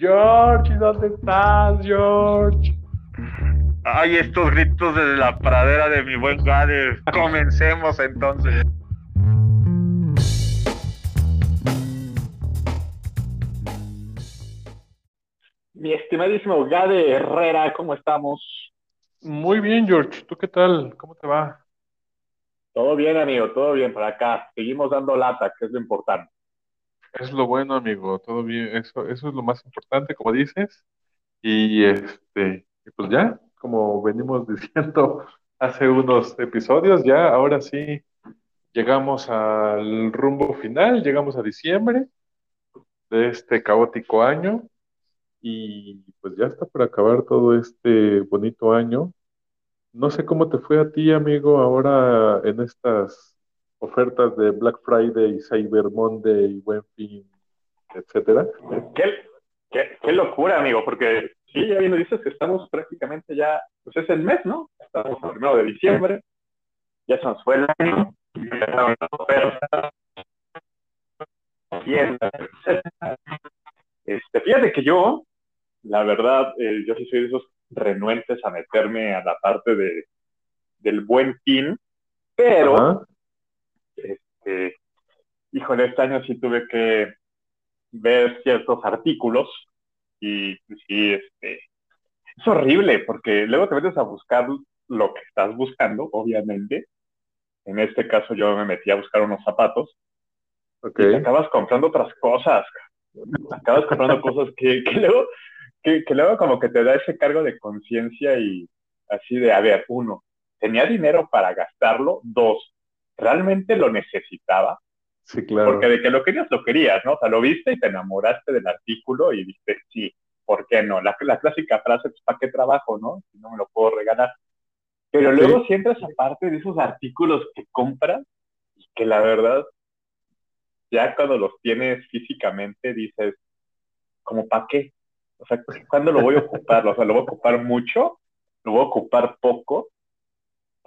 George, ¿dónde estás, George? Ay, estos gritos desde la pradera de mi buen Gade. Comencemos entonces. Mi estimadísimo Gade Herrera, ¿cómo estamos? Muy bien, George. ¿Tú qué tal? ¿Cómo te va? Todo bien, amigo, todo bien por acá. Seguimos dando lata, que es lo importante. Es lo bueno, amigo. Todo bien. Eso, eso es lo más importante, como dices. Y este, y pues ya, como venimos diciendo hace unos episodios, ya ahora sí llegamos al rumbo final, llegamos a diciembre de este caótico año y pues ya está por acabar todo este bonito año. No sé cómo te fue a ti, amigo, ahora en estas ofertas de Black Friday, Cyber Monday, Buen Fin, etcétera. ¿Qué, qué, qué locura, amigo, porque sí, ya bien lo dices que estamos prácticamente ya, pues es el mes, ¿no? Estamos el primero de diciembre, ya se nos fue el año, ya las ofertas. Este, fíjate que yo, la verdad, eh, yo sí soy de esos renuentes a meterme a la parte de, del buen fin, pero, Ajá. Este, híjole, este año sí tuve que ver ciertos artículos y sí, este, es horrible porque luego te metes a buscar lo que estás buscando, obviamente. En este caso yo me metí a buscar unos zapatos y te acabas comprando otras cosas. Acabas comprando cosas que, que luego, que, que luego como que te da ese cargo de conciencia y así de, a ver, uno, tenía dinero para gastarlo, dos, realmente lo necesitaba, Sí, claro. porque de que lo querías, lo querías, ¿no? O sea, lo viste y te enamoraste del artículo y dijiste, sí, ¿por qué no? La, la clásica frase, pues, ¿para qué trabajo, no? Si no me lo puedo regalar. Pero luego si entras aparte de esos artículos que compras y que la verdad, ya cuando los tienes físicamente dices, ¿como para qué? O sea, ¿cuándo lo voy a ocupar? O sea, ¿lo voy a ocupar mucho? ¿Lo voy a ocupar poco?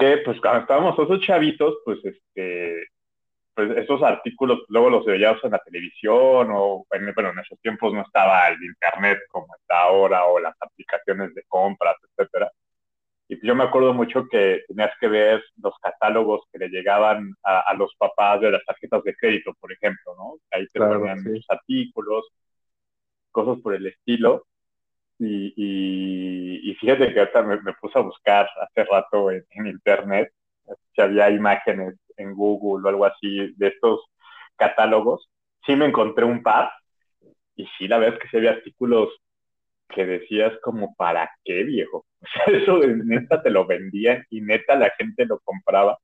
Que pues cuando estábamos esos chavitos, pues este, pues esos artículos luego los veíamos en la televisión o en, bueno, en esos tiempos no estaba el internet como está ahora o las aplicaciones de compras, etcétera. Y yo me acuerdo mucho que tenías que ver los catálogos que le llegaban a, a los papás de las tarjetas de crédito, por ejemplo, ¿no? Ahí te Claro, ponían sí. muchos artículos, cosas por el estilo. Y, y, y fíjate que ahorita me, puse a buscar hace rato en, internet si había imágenes en Google o algo así de estos catálogos. Sí me encontré un par y sí, la verdad es que sí había artículos que decías como, ¿para qué, viejo? O sea, eso de neta te lo vendían y neta la gente lo compraba.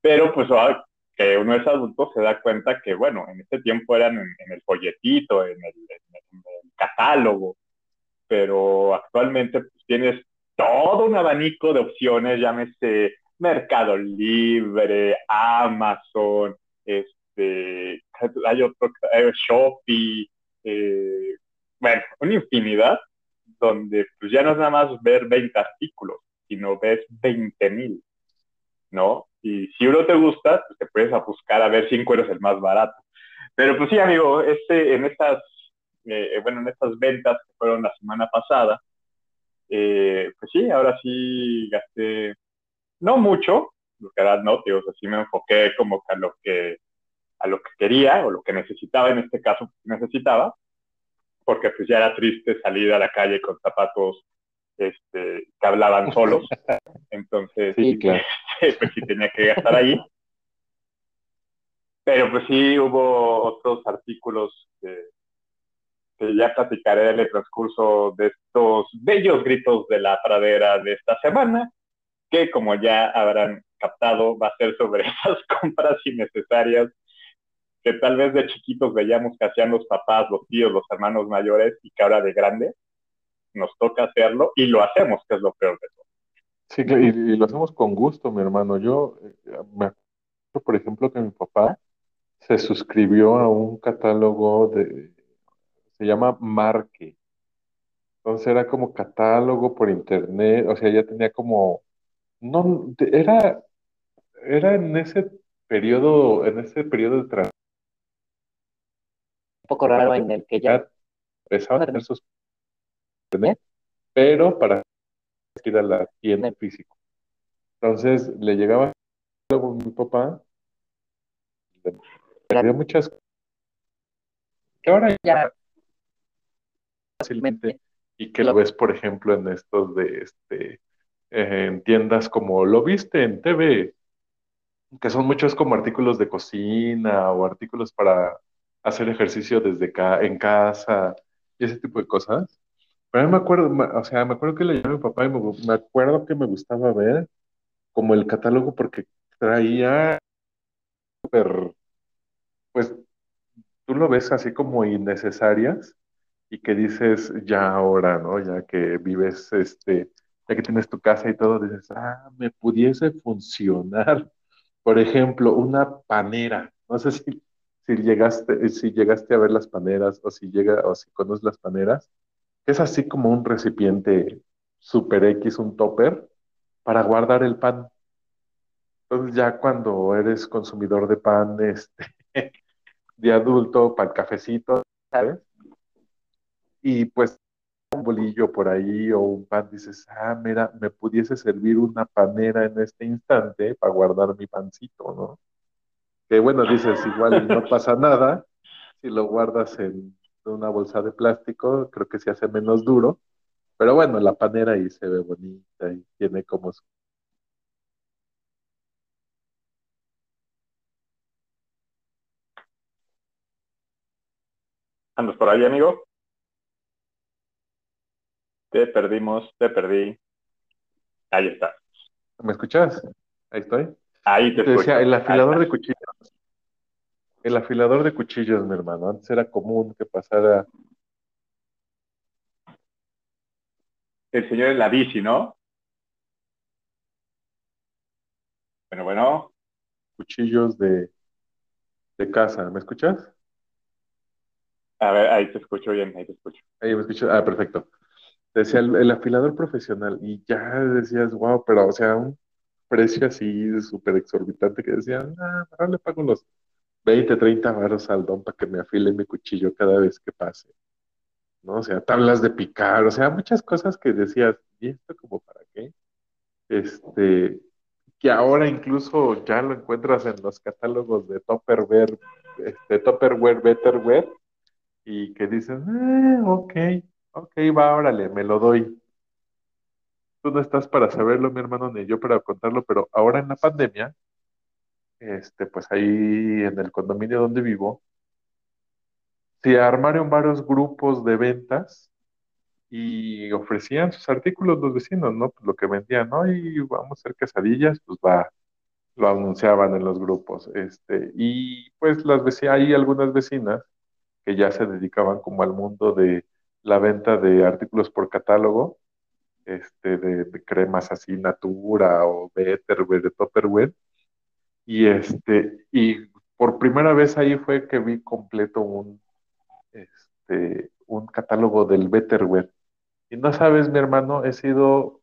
Pero pues ahora que uno es adulto se da cuenta que, bueno, en ese tiempo eran en, el folletito, en el catálogo, pero actualmente pues, tienes todo un abanico de opciones, llámese Mercado Libre, Amazon, este, hay otro, eh, Shopee, eh, bueno, una infinidad donde pues ya no es nada más ver 20 artículos, sino ves 20 mil, ¿no? Y si uno te gusta, pues te puedes a buscar a ver si encuentras el más barato. Pero pues sí, amigo, este, en estas, eh, bueno, en estas ventas que fueron la semana pasada, eh, pues sí, ahora sí gasté, no mucho, lo que era no, tío, o sea, sí me enfoqué como que a lo que, a lo que quería o lo que necesitaba, en este caso necesitaba, porque pues ya era triste salir a la calle con zapatos este, que hablaban solos, entonces Sí, claro. pues sí tenía que gastar ahí. Pero pues sí hubo otros artículos que, que ya platicaré en el transcurso de estos bellos gritos de la pradera de esta semana, que como ya habrán captado va a ser sobre esas compras innecesarias que tal vez de chiquitos veíamos que hacían los papás, los tíos, los hermanos mayores y que ahora de grande nos toca hacerlo y lo hacemos, que es lo peor de todo. Sí, y, lo hacemos con gusto, mi hermano. Yo eh, me acuerdo, por ejemplo, que mi papá se suscribió a un catálogo de, se llama Marque. Entonces era como catálogo por internet, o sea, ya tenía como, no, era, era en ese periodo, en ese periodo de transición. Un poco raro en el que ya empezaban a tener sus internet, pero para ir a la tienda físico. Entonces le llegaba luego mi papá, le dio muchas que ahora ya fácilmente y que lo ves, por ejemplo, en estos de este en tiendas como lo viste en TV, que son muchos como artículos de cocina o artículos para hacer ejercicio desde acá en casa y ese tipo de cosas. Pero me acuerdo, o sea, me acuerdo que le llamé a mi papá y me, acuerdo que me gustaba ver como el catálogo porque traía súper, pues tú lo ves así como innecesarias y que dices ya ahora, ¿no? Ya que vives, este, ya que tienes tu casa y todo, dices, ah, me pudiese funcionar. Por ejemplo, una panera. No sé si, si llegaste, si llegaste a ver las paneras o si llega, o si conoces las paneras es así como un recipiente super X, un topper, para guardar el pan. Entonces ya cuando eres consumidor de pan este, de adulto, el cafecito, ¿sabes? Y pues un bolillo por ahí o un pan, dices, ah, mira, me pudiese servir una panera en este instante para guardar mi pancito, ¿no? Que bueno, dices, igual no pasa nada si lo guardas en una bolsa de plástico, creo que se hace menos duro, pero bueno, la panera ahí se ve bonita y tiene como su... ¿Andas por ahí, amigo? Te perdimos, te perdí. Ahí está. ¿Me escuchas? Ahí estoy. Ahí te, decía, el afilador de cuchillos el afilador de cuchillos, mi hermano. Antes era común que pasara. El señor en la bici, ¿no? Bueno, bueno. Cuchillos de, de casa. ¿Me escuchas? A ver, ahí te escucho bien, ahí te escucho. Ahí me escucho. Ah, perfecto. Decía el, afilador profesional y ya decías, wow, pero o sea, un precio así súper exorbitante que decían, ah, ahora le pago los 20, 30 varos al don para que me afile mi cuchillo cada vez que pase. ¿No? O sea, tablas de picar, o sea, muchas cosas que decías, ¿y esto como para qué? Este, que ahora incluso ya lo encuentras en los catálogos de Tupperware, este, Tupperware, Betterware, y que dicen, eh, ok, ok, va, órale, me lo doy. Tú no estás para saberlo, mi hermano, ni yo para contarlo, pero ahora en la pandemia, este, pues ahí en el condominio donde vivo, se armaron varios grupos de ventas y ofrecían sus artículos los vecinos, ¿no? Pues lo que vendían, ¿no? Y vamos a hacer quesadillas, pues va, lo anunciaban en los grupos, este, y pues las hay algunas vecinas que ya se dedicaban como al mundo de la venta de artículos por catálogo, este, de, cremas así, Natura o Betterware, de Topperware, y este, y por primera vez ahí fue que vi completo un, este, un catálogo del Betterware. Y no sabes, mi hermano, he sido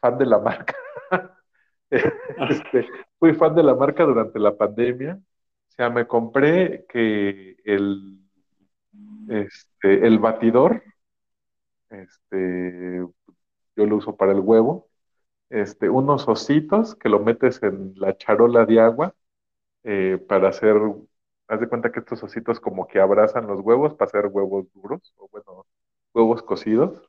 fan de la marca. este, fui fan de la marca durante la pandemia. O sea, me compré que el, este, el batidor, este, yo lo uso para el huevo, este, unos ositos que lo metes en la charola de agua eh, para hacer, haz de cuenta que estos ositos como que abrazan los huevos para hacer huevos duros, o bueno, huevos cocidos.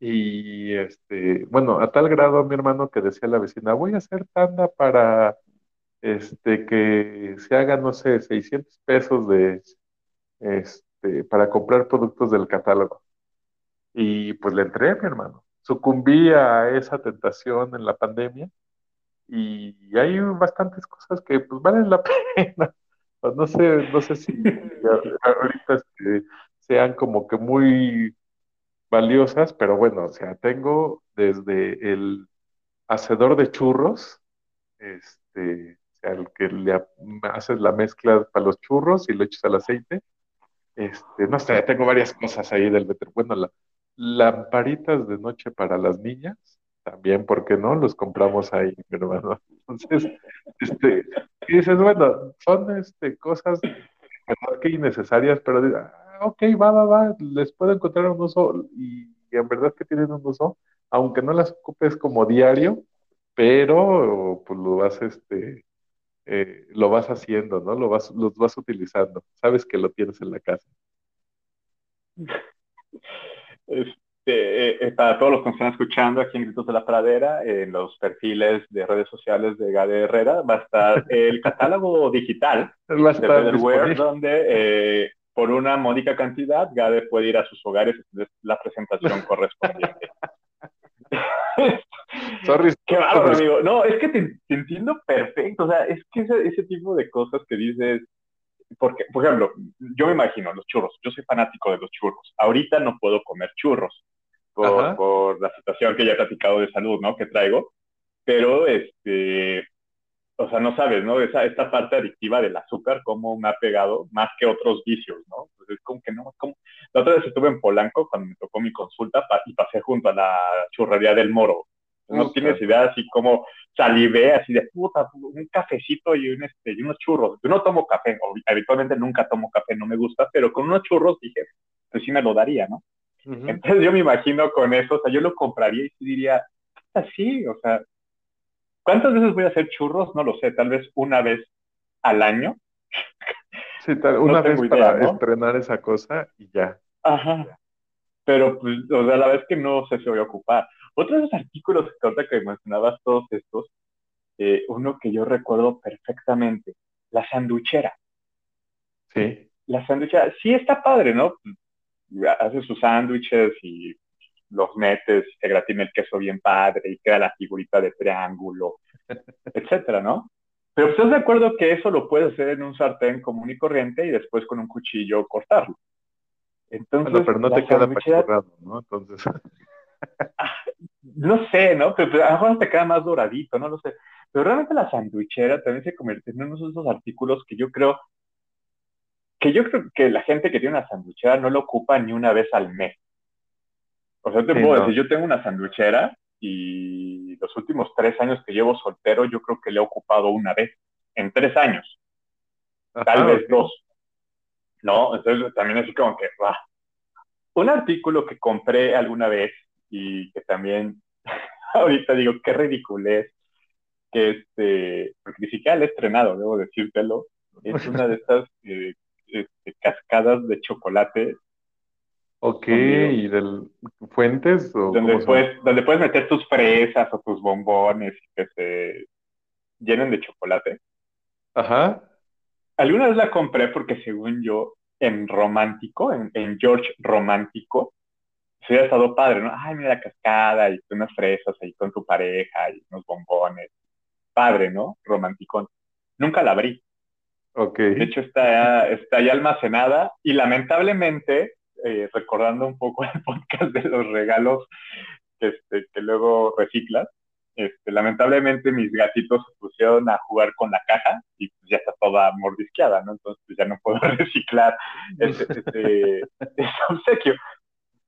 Y este, bueno, a tal grado mi hermano que decía la vecina, voy a hacer tanda para este que se haga, no sé, 600 pesos de este para comprar productos del catálogo. Y pues le entré, mi hermano sucumbí a esa tentación en la pandemia y hay bastantes cosas que pues valen la pena. No sé, no sé si ahorita este, sean como que muy valiosas, pero bueno, o sea, tengo desde el hacedor de churros, este, o sea, el que le haces la mezcla para los churros y lo echas al aceite, este, no sé, tengo varias cosas ahí del bueno, la, lamparitas de noche para las niñas, también, ¿por qué no? Los compramos ahí, mi hermano. Entonces, este, y dices, bueno, son este, cosas que innecesarias, pero ah, ok, va, va, va, les puedo encontrar un uso y en verdad que tienen un uso, aunque no las ocupes como diario, pero pues lo vas, este, eh, lo vas haciendo, ¿no? Lo vas, los vas utilizando. Sabes que lo tienes en la casa. Este, eh, para todos los que nos están escuchando aquí en Gritos de la Pradera, en los perfiles de redes sociales de Gade Herrera, va a estar el catálogo digital Va a estar de disponible. donde eh, por una módica cantidad Gade puede ir a sus hogares y hacer la presentación correspondiente. Sorry, Qué bárbaro, amigo. No, es que te, te entiendo perfecto. O sea, es que ese, ese tipo de cosas que dices, porque, por ejemplo, yo me imagino los churros. Yo soy fanático de los churros. Ahorita no puedo comer churros por, por la situación que ya he platicado de salud, ¿no? Que traigo. Pero, este, o sea, no sabes, ¿no? Esa, esta parte adictiva del azúcar, cómo me ha pegado más que otros vicios, ¿no? Pues es como que no, como... La otra vez estuve en Polanco cuando me tocó mi consulta pa- y pasé junto a la churrería del Moro. No tienes idea así como salivé, así de puta, un cafecito y, un, este, y unos churros. Yo no tomo café, habitualmente nunca tomo café, no me gusta, pero con unos churros dije, pues sí me lo daría, ¿no? Entonces yo me imagino con eso, o sea, yo lo compraría y sí diría, así, o sea, ¿cuántas veces voy a hacer churros? No lo sé, tal vez una vez al año. Sí, tal- una vez idea, para ¿no? estrenar esa cosa y ya. Ajá. Pero, pues, o sea, la vez que no si voy a ocupar. Otro de los artículos que ahorita que mencionabas todos estos, eh, uno que yo recuerdo perfectamente, la sanduchera. Sí. La sanduchera, sí está padre, ¿no? Haces sus sándwiches y los metes, te gratina el queso bien padre y queda la figurita de triángulo, etcétera, ¿no? Pero ¿estás de acuerdo que eso lo puedes hacer en un sartén común y corriente y después con un cuchillo cortarlo? Entonces, Bueno, pero no te queda apachurrado, ¿no? Entonces, no sé, ¿no? Pero, pero a lo mejor te queda más doradito, no lo sé. Pero realmente la sandwichera también se convierte en uno de esos artículos que yo creo que yo creo que la gente que tiene una sandwichera no lo ocupa ni una vez al mes. O sea, te Sí, puedo no. decir, yo tengo una sandwichera y los últimos tres años que llevo soltero, yo creo que le he ocupado una vez, en tres años, tal vez dos. ¿No? Entonces también así como que, ah. Un artículo que compré alguna vez y que también ahorita digo, qué ridiculez, que este, porque ni siquiera lo he estrenado, debo decírtelo, es una de estas eh, este, cascadas de chocolate Ok, Conmigo. ¿y del fuentes o donde puedes, donde puedes meter tus fresas o tus bombones y que se llenen de chocolate. Ajá. Alguna vez la compré porque según yo, en romántico, en, en George romántico, se hubiera estado padre, ¿no? Ay, mira la cascada y unas fresas ahí con tu pareja y unos bombones. Padre, ¿no? Romanticón. Nunca la abrí. Ok. De hecho, está, está ya almacenada y lamentablemente, eh, recordando un poco el podcast de los regalos que, este, que luego reciclas, este, lamentablemente mis gatitos se pusieron a jugar con la caja y pues, ya está toda mordisqueada, ¿no? Entonces pues, ya no puedo reciclar ese, ese, ese obsequio.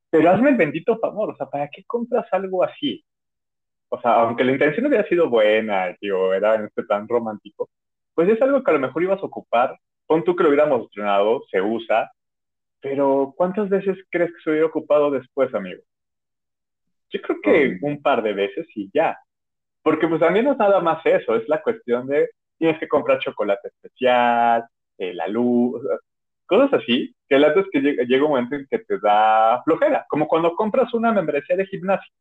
Pero hazme el bendito favor, o sea, ¿para qué compras algo así? O sea, aunque la intención hubiera sido buena, tío, era en este plan romántico, pues es algo que a lo mejor ibas a ocupar. Pon tú que lo hubiéramos estrenado, se usa, pero ¿cuántas veces crees que se hubiera ocupado después, amigo? Yo creo que un par de veces y ya. Porque pues también no es nada más eso, es la cuestión de tienes que comprar chocolate especial, eh, la luz, cosas así, que el es que llega, llega un momento en que te da flojera, como cuando compras una membresía de gimnasio.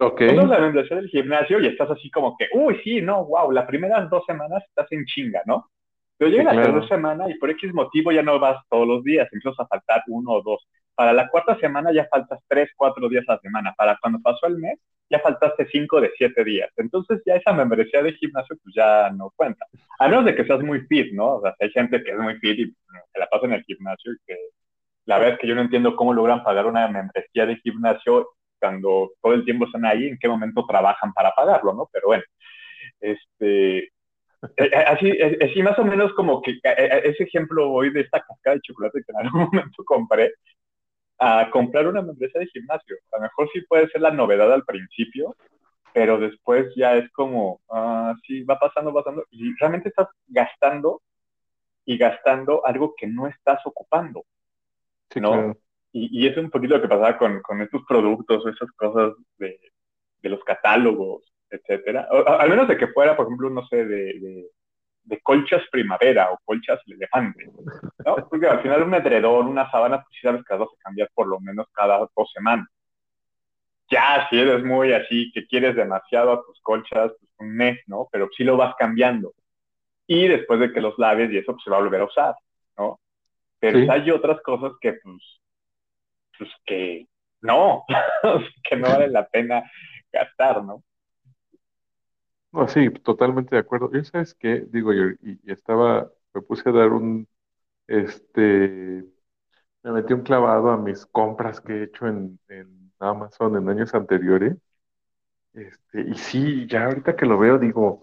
Ok. Compras la membresía del gimnasio y estás así como que, uy, sí, no, wow, las primeras dos semanas estás en chinga, ¿no? Pero llega Sí, la claro. tercera semana y por X motivo ya no vas todos los días, empiezas a faltar uno o dos. Para la cuarta semana ya faltas tres, cuatro días a la semana. Para cuando pasó el mes, ya faltaste cinco de siete días. Entonces ya esa membresía de gimnasio pues ya no cuenta. A menos de que seas muy fit, ¿no? O sea, hay gente que es muy fit y se la pasa en el gimnasio y que la verdad es que yo no entiendo cómo logran pagar una membresía de gimnasio cuando todo el tiempo están ahí, en qué momento trabajan para pagarlo, ¿no? Pero bueno, este, eh, así, eh, así más o menos como que eh, ese ejemplo hoy de esta cascada de chocolate que en algún momento compré, a comprar una membresía de gimnasio. A lo mejor sí puede ser la novedad al principio, pero después ya es como, ah, sí, va pasando, va pasando, y realmente estás gastando y gastando algo que no estás ocupando. Sí, ¿no? claro. y, y, es un poquito lo que pasaba con, con estos productos o esas cosas de, de los catálogos, etcétera. al menos de que fuera, por ejemplo, no sé, de, de, colchas primavera o colchas elefante, ¿no? Porque al final un edredón, una sábana, pues sí sabes que las vas a cambiar por lo menos cada dos semanas. Ya, si eres muy así, que quieres demasiado a tus colchas, pues un mes, ¿no? Pero sí lo vas cambiando. Y después de que los laves y eso, pues se va a volver a usar, ¿no? Pero hay otras cosas que, pues, pues que no, que no vale la pena gastar, ¿no? No, sí, totalmente de acuerdo. Y sabes qué, digo yo, y, estaba, me puse a dar un, este, me metí un clavado a mis compras que he hecho en, Amazon en años anteriores. Este, y sí, ya ahorita que lo veo, digo,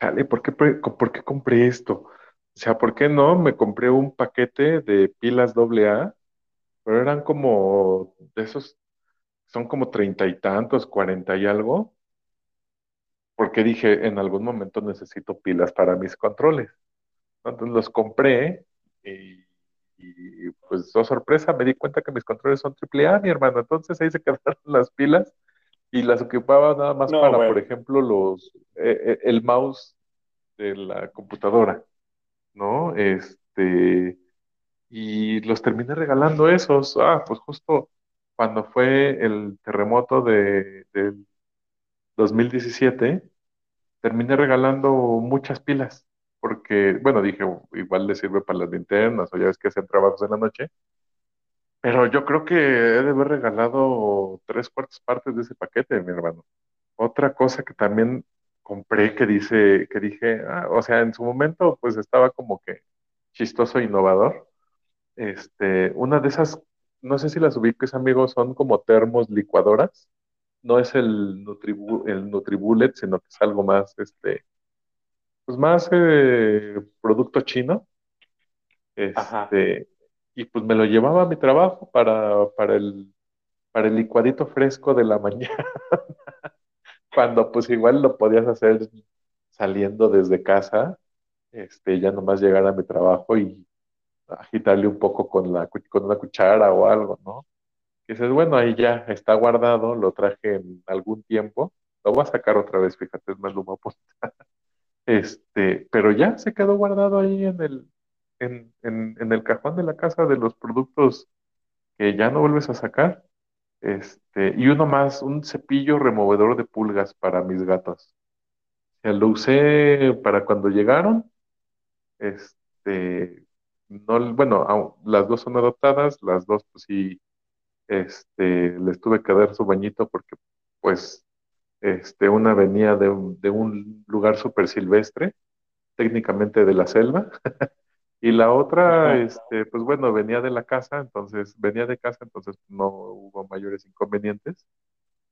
chale, ¿por qué, por qué compré esto? O sea, ¿por qué no? Me compré un paquete de pilas AA, pero eran como de esos son como treinta y tantos, cuarenta y algo, porque dije, en algún momento necesito pilas para mis controles. Entonces los compré y, pues, oh sorpresa, me di cuenta que mis controles son AAA, mi hermano. Entonces ahí se quedaron las pilas y las ocupaba nada más para, por ejemplo, los eh, eh, el mouse de la computadora, ¿no? Este, y los terminé regalando esos. Ah, pues justo cuando fue el terremoto de, del 2017, terminé regalando muchas pilas, porque, bueno, dije, igual le sirve para las linternas, o ya ves que hacen trabajos en la noche, pero yo creo que he de haber regalado tres cuartas partes de ese paquete, mi hermano. Otra cosa que también compré que dice, que dije, ah, o sea, en su momento pues estaba como que chistoso e innovador. Este, una de esas no sé si las ubiques, amigos, son como termos licuadoras. No es el, el Nutribullet, sino que es algo más, este, pues más eh, producto chino. Este, y pues me lo llevaba a mi trabajo para, para, el, para el licuadito fresco de la mañana. Cuando pues igual lo podías hacer saliendo desde casa, este, ya nomás llegar a mi trabajo y agitarle un poco con, la, con una cuchara o algo, ¿no? Y dices, bueno, ahí ya está guardado, lo traje en algún tiempo, lo voy a sacar otra vez, fíjate, es más lumo Este, pero ya se quedó guardado ahí en el, en, en, el cajón de la casa de los productos que ya no vuelves a sacar. Este, y uno más, un cepillo removedor de pulgas para mis gatos. lo usé para cuando llegaron. Este, no, bueno, las dos son adoptadas, las dos pues sí, este, les tuve que dar su bañito porque pues este, una venía de un, de un lugar súper silvestre, técnicamente de la selva, y la otra, este, pues bueno, venía de la casa, entonces, venía de casa, entonces no hubo mayores inconvenientes,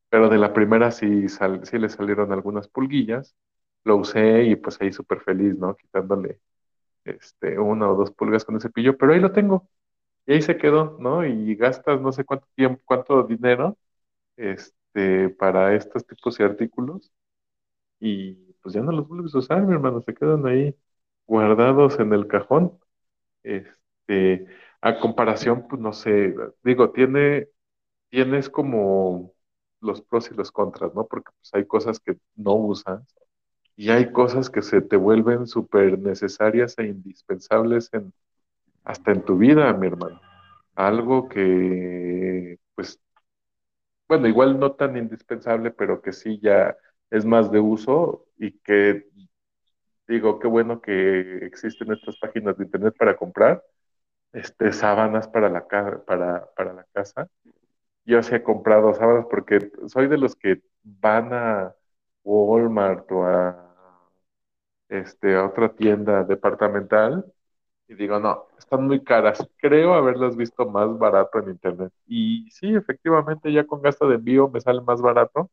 pero de la primera sí, sí le salieron algunas pulguillas, lo usé y pues ahí súper feliz, ¿no? Quitándole este, una o dos pulgas con el cepillo, pero ahí lo tengo. Y ahí se quedó, ¿no? Y gastas no sé cuánto tiempo, cuánto dinero este, para estos tipos de artículos y pues ya no los vuelves a usar, mi hermano, se quedan ahí guardados en el cajón. Este, a comparación, pues no sé, digo, tiene, tienes como los pros y los contras, ¿no? Porque pues hay cosas que no usas y hay cosas que se te vuelven súper necesarias e indispensables en, hasta en tu vida, mi hermano. Algo que, pues, bueno, igual no tan indispensable, pero que sí ya es más de uso y que digo, qué bueno que existen estas páginas de internet para comprar este, sábanas para la, para, para la casa. Yo sí he comprado sábanas porque soy de los que van a Walmart o a este, a otra tienda departamental y digo, no, están muy caras. Creo haberlas visto más barato en internet. Y sí, efectivamente, ya con gasto de envío me sale más barato.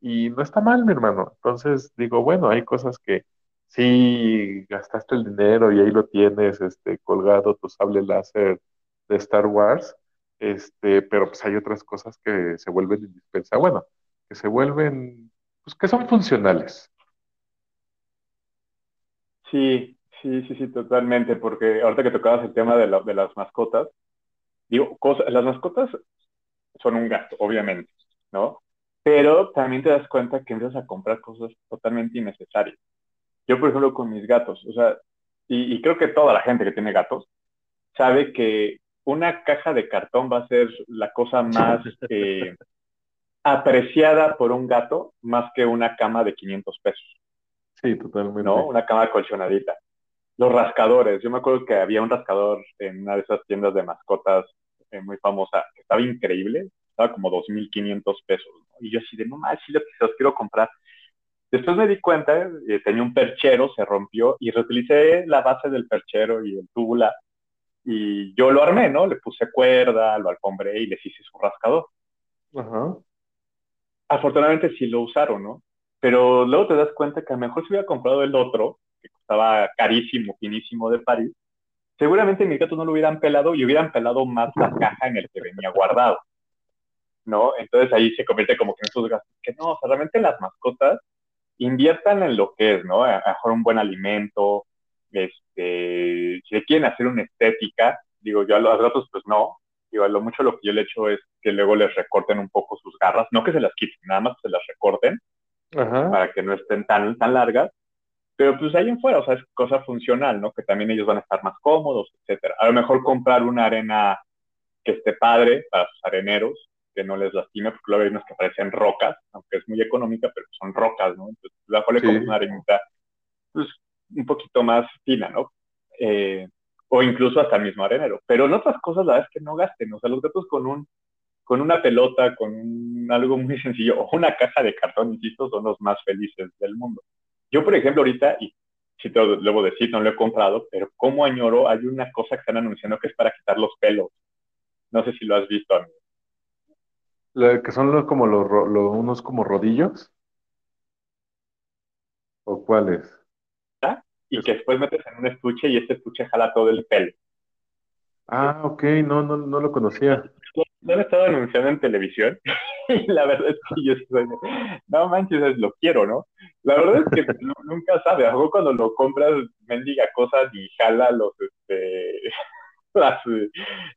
Y no está mal, mi hermano. Entonces digo, bueno, hay cosas que sí gastaste el dinero y ahí lo tienes, este, colgado tu sable láser de Star Wars, este, pero pues hay otras cosas que se vuelven indispensables. Bueno, que se vuelven, pues que son funcionales. Sí, sí, sí, sí, totalmente, porque ahorita que tocabas el tema de, de las mascotas, digo, cosas, las mascotas son un gasto, obviamente, ¿no? Pero también te das cuenta que empiezas a comprar cosas totalmente innecesarias. Yo, por ejemplo, con mis gatos, o sea, y, creo que toda la gente que tiene gatos sabe que una caja de cartón va a ser la cosa más eh, apreciada por un gato más que una cama de 500 pesos. Sí, totalmente. ¿No? Una cama colchonadita. Los rascadores. Yo me acuerdo que había un rascador en una de esas tiendas de mascotas eh, muy famosa que estaba increíble. Estaba como 2.500 pesos. Y yo así de, no más, sí, los quiero comprar. Después me di cuenta, eh, tenía un perchero, se rompió y reutilicé la base del perchero y el tubular. Y yo lo armé, ¿no? Le puse cuerda, lo alfombré y les hice su rascador. Ajá. Afortunadamente sí lo usaron, ¿no? Pero luego te das cuenta que a lo mejor si hubiera comprado el otro, que costaba carísimo, finísimo de París, seguramente mis gatos no lo hubieran pelado y hubieran pelado más la caja en el que venía guardado. ¿No? Entonces ahí se convierte como que en esos gastos que no, o sea, realmente las mascotas inviertan en lo que es, ¿no? A, mejor un buen alimento, este, si le quieren hacer una estética, digo, yo a los gatos pues no, digo, a lo mucho lo que yo le echo es que luego les recorten un poco sus garras, no que se las quiten, nada más que se las recorten, para que no estén tan, tan largas, pero pues ahí en fuera, o sea, es cosa funcional, ¿no? Que también ellos van a estar más cómodos, etcétera. A lo mejor comprar una arena que esté padre para sus areneros, que no les lastime, porque luego hay unas que parecen rocas, aunque es muy económica, pero son rocas, ¿no? Entonces, la le sí. una arenita, pues, un poquito más fina, ¿no? Eh, o incluso hasta el mismo arenero. Pero en otras cosas, la verdad es que no gasten, o sea, los gatos con un con una pelota, con algo muy sencillo, o una caja de cartón, insisto, son los más felices del mundo. Yo, por ejemplo, ahorita, y si te lo debo decir, no lo he comprado, pero como añoro, hay una cosa que están anunciando que es para quitar los pelos. No sé si lo has visto, amigo que son los, como los, unos como rodillos. ¿O cuáles? ¿Ah? Y que después metes en un estuche y este estuche jala todo el pelo. Ah, ok, no, no, no lo conocía. Lo han estado anunciando en televisión y la verdad es que yo soy, no manches, lo quiero, ¿no? La verdad es que nunca sabe, algo cuando lo compras, mendiga cosas y jala los, este,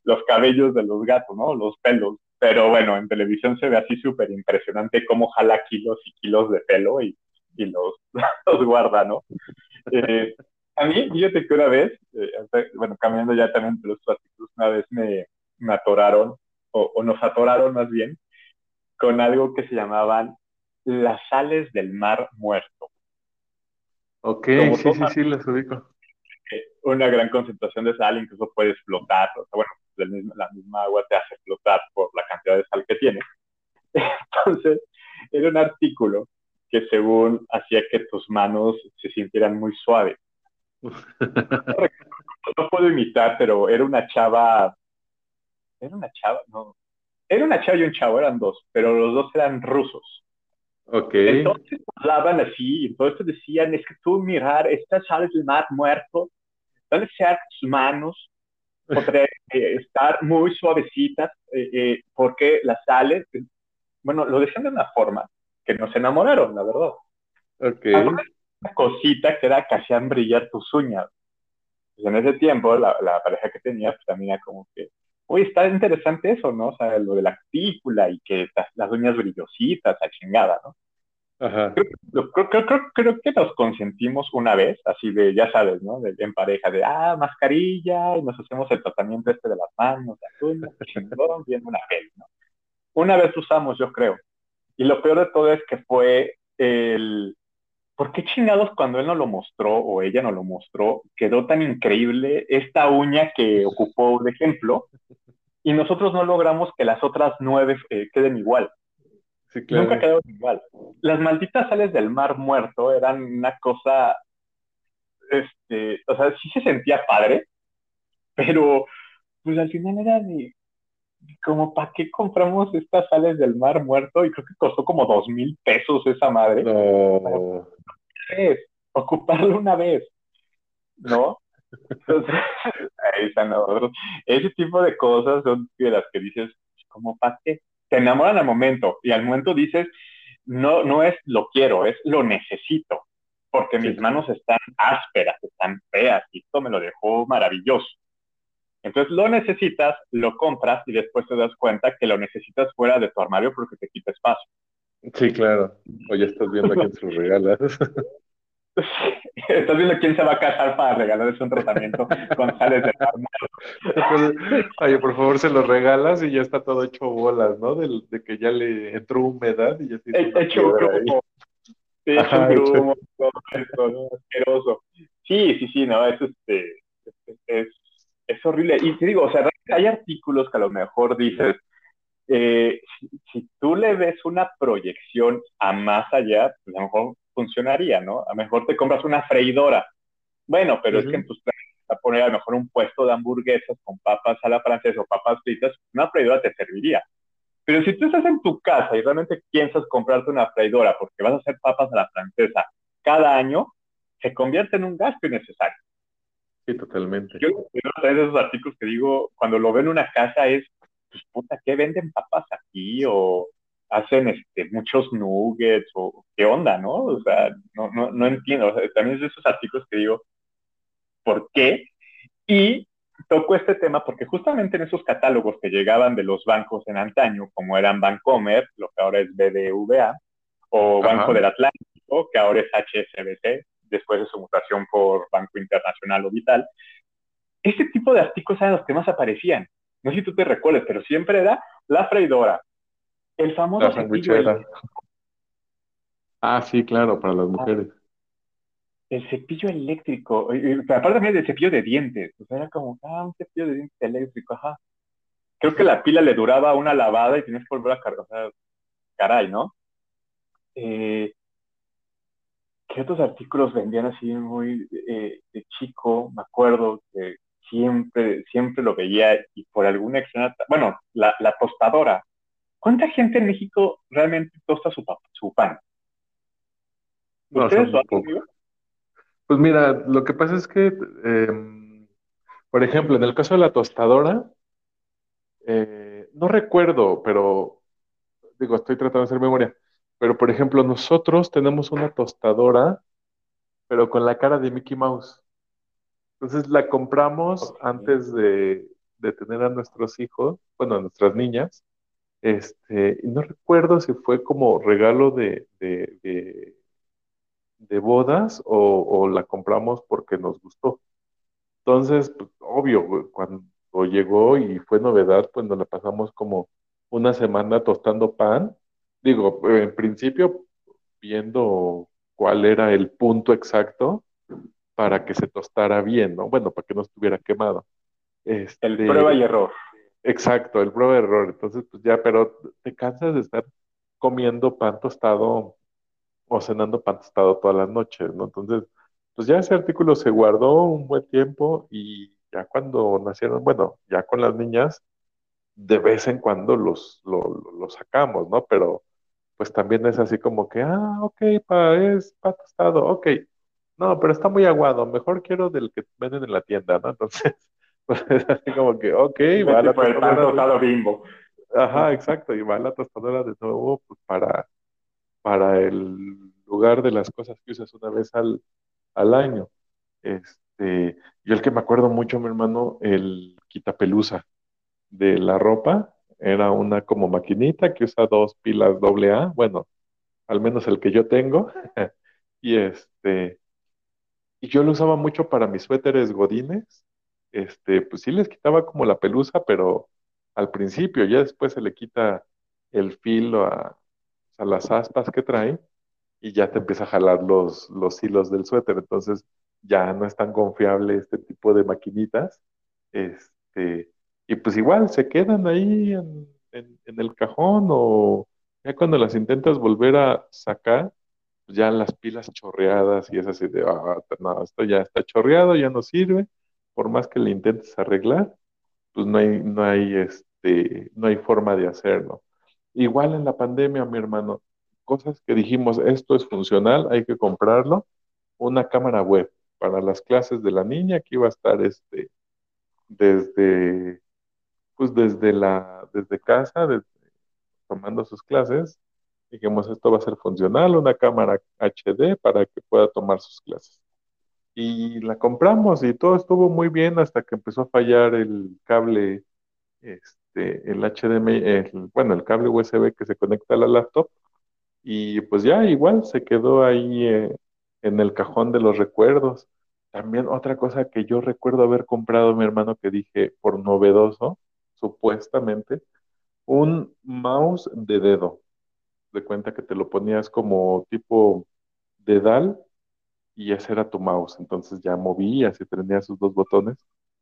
los cabellos de los gatos, ¿no? Los pelos. Pero bueno, en televisión se ve así súper impresionante cómo jala kilos y kilos de pelo y, y los, los guarda, ¿no? Eh, a mí, fíjate que una vez, eh, bueno, cambiando ya también los artículos, una vez me, me atoraron, o, o, nos atoraron más bien, con algo que se llamaban las sales del mar muerto. Ok, sí, sí, sí, las ubico. Una gran concentración de sal, incluso puede explotar, o sea, bueno, la misma agua te hace flotar por la cantidad de sal que tiene. Entonces, era un artículo que según hacía que tus manos se sintieran muy suaves. No, puedo imitar, pero era una chava, era una chava, no, era una chava y un chavo, eran dos, pero los dos eran rusos. Ok. Entonces hablaban así, entonces decían, es que tú mirar estas sales del mar muerto, van a ser tus manos, podrían eh, estar muy suavecitas, eh, eh, porque las sales, bueno, lo decían de una forma que nos enamoraron, la verdad. Ok. Una cosita que era que hacían brillar tus uñas. Pues en ese tiempo, la, la pareja que tenía, pues también era como que, uy, está interesante eso, ¿no? O sea, lo de la cutícula y que las, las uñas brillositas, a chingada, ¿no? Ajá. Creo, creo, creo, creo, que nos consentimos una vez, así de, ya sabes, ¿no? De, en pareja, de, ah, mascarilla, y nos hacemos el tratamiento este de las manos, las uñas, chingón, viendo una vez, ¿no? Una vez usamos, yo creo. Y lo peor de todo es que fue el... ¿Por qué chingados cuando él nos lo mostró o ella nos lo mostró, quedó tan increíble esta uña que ocupó de ejemplo y nosotros no logramos que las otras nueve eh, queden igual? Nunca quedaron igual. Las malditas sales del mar muerto eran una cosa, este, o sea, sí se sentía padre, pero pues al final era de, como, ¿para qué compramos estas sales del mar muerto? Y creo que costó como dos mil pesos esa madre. No. ocuparlo una vez, ¿no? Entonces, ahí están nosotros. Ese tipo de cosas son de las que dices, como, ¿para qué? te enamoran al momento y al momento dices, no, no es lo quiero, es lo necesito, porque mis manos están ásperas, están feas y esto me lo dejó maravilloso. Entonces lo necesitas, lo compras y después te das cuenta que lo necesitas fuera de tu armario porque te quita espacio. Sí, claro. O ya estás viendo a quién se lo regalas. Estás viendo quién se va a casar para regalarles un tratamiento con sales de armario. Oye, por favor, se lo regalas y ya está todo hecho bolas, ¿no? De, de que ya le entró humedad y ya se He- hecho grumo, sí, hecho un grumo, todo esto, ¿no? asqueroso. Sí, sí, sí, no, es este, es, es, es horrible. Y te digo, o sea, hay artículos que a lo mejor dices, eh, si, si tú le ves una proyección a más allá, pues a lo mejor funcionaría, ¿no? A lo mejor te compras una freidora. Bueno, pero es que en tus planes a poner a lo mejor un puesto de hamburguesas con papas a la francesa o papas fritas, una freidora te serviría. Pero si tú estás en tu casa y realmente piensas comprarte una freidora porque vas a hacer papas a la francesa cada año, se convierte en un gasto innecesario. Sí, totalmente. Yo yo a través de esos artículos que digo, cuando lo veo en una casa es, pues puta, ¿qué venden papas aquí? O hacen este, muchos nuggets, o qué onda, ¿no? O sea, no, no, no entiendo. O sea, también es de esos artículos que digo, ¿por qué? Y toco este tema porque justamente en esos catálogos que llegaban de los bancos en antaño, como eran Bancomer, lo que ahora es BBVA, o Ajá. Banco del Atlántico, que ahora es HSBC, después de su mutación por Banco Internacional o Vital, este tipo de artículos eran los que más aparecían. No sé si tú te recuerdas, pero siempre era la freidora, el famoso La cepillo sandwichera. Ah, sí, claro, para las mujeres. el cepillo eléctrico, aparte también del cepillo de dientes, o sea, era como, ah, un cepillo de dientes eléctrico, ajá. Creo que la pila le duraba una lavada y tenías que volver a cargar, o sea, caray, ¿no? Eh, ¿qué otros artículos vendían así muy eh, de chico? Me acuerdo que siempre, siempre lo veía y por alguna extraña, bueno, la, la tostadora. ¿Cuánta gente en México realmente tosta su, su pan? No, ¿Ustedes son lo hacen? Pues mira, lo que pasa es que, em, por ejemplo, en el caso de la tostadora, eh, no recuerdo, pero digo, estoy tratando de hacer memoria. Pero, por ejemplo, nosotros tenemos una tostadora, pero con la cara de Mickey Mouse. Entonces la compramos antes de, de tener a nuestros hijos, bueno, a nuestras niñas. Este, y no recuerdo si fue como regalo de, de, de- de bodas o, o la compramos porque nos gustó. Entonces, pues, obvio, cuando llegó y fue novedad, pues nos la pasamos como una semana tostando pan. Digo, en principio, viendo cuál era el punto exacto para que se tostara bien, ¿no? Bueno, para que no estuviera quemado. El Este, prueba y error. exacto, el prueba de error. Entonces, pues ya, pero te cansas de estar comiendo pan tostado o cenando pan tostado todas las noches, ¿no? Entonces, pues ya ese artículo se guardó un buen tiempo y ya cuando nacieron, bueno, ya con las niñas, de vez en cuando los, lo, lo- lo sacamos, ¿no? Pero pues también es así como que, ah, ok, pa, es pan tostado, ok. No, pero está muy aguado, mejor quiero del que venden en la tienda, ¿no? Entonces, pues es así como que, ok, va Vete la el pan tostadora de- tostado bimbo. Ajá, exacto, y va la tostadora de nuevo pues, para, para el lugar de las cosas que usas una vez al, al año. Este, yo el que me acuerdo mucho, mi hermano, el quitapelusa de la ropa, era una como maquinita que usa dos pilas doble A, bueno, al menos el que yo tengo, y este, y yo lo usaba mucho para mis suéteres godines, este, pues sí les quitaba como la pelusa, pero al principio, ya después se le quita el filo a, las aspas que trae y ya te empieza a jalar los, los hilos del suéter, entonces ya no es tan confiable este tipo de maquinitas, este, y pues igual se quedan ahí en, en- el cajón o ya cuando las intentas volver a sacar, pues ya las pilas chorreadas y es así de, ah, no, esto ya está chorreado, ya no sirve, por más que le intentes arreglar, pues no hay, no hay, este, no hay forma de hacerlo. Igual en la pandemia, mi hermano, cosas que dijimos, esto es funcional, hay que comprarlo, una cámara web para las clases de la niña que iba a estar este, desde, pues desde la, desde casa, desde- tomando sus clases, dijimos, esto va a ser funcional, una cámara HD para que pueda tomar sus clases. y la compramos y todo estuvo muy bien hasta que empezó a fallar el cable, este, el HDMI, el, bueno, el cable USB que se conecta a la laptop y pues ya igual se quedó ahí eh, en el cajón de los recuerdos. También otra cosa que yo recuerdo haber comprado mi hermano que dije por novedoso, supuestamente, un mouse de dedo. De cuenta que te lo ponías como tipo dedal y ese era tu mouse. Entonces ya movías y tenía sus dos botones.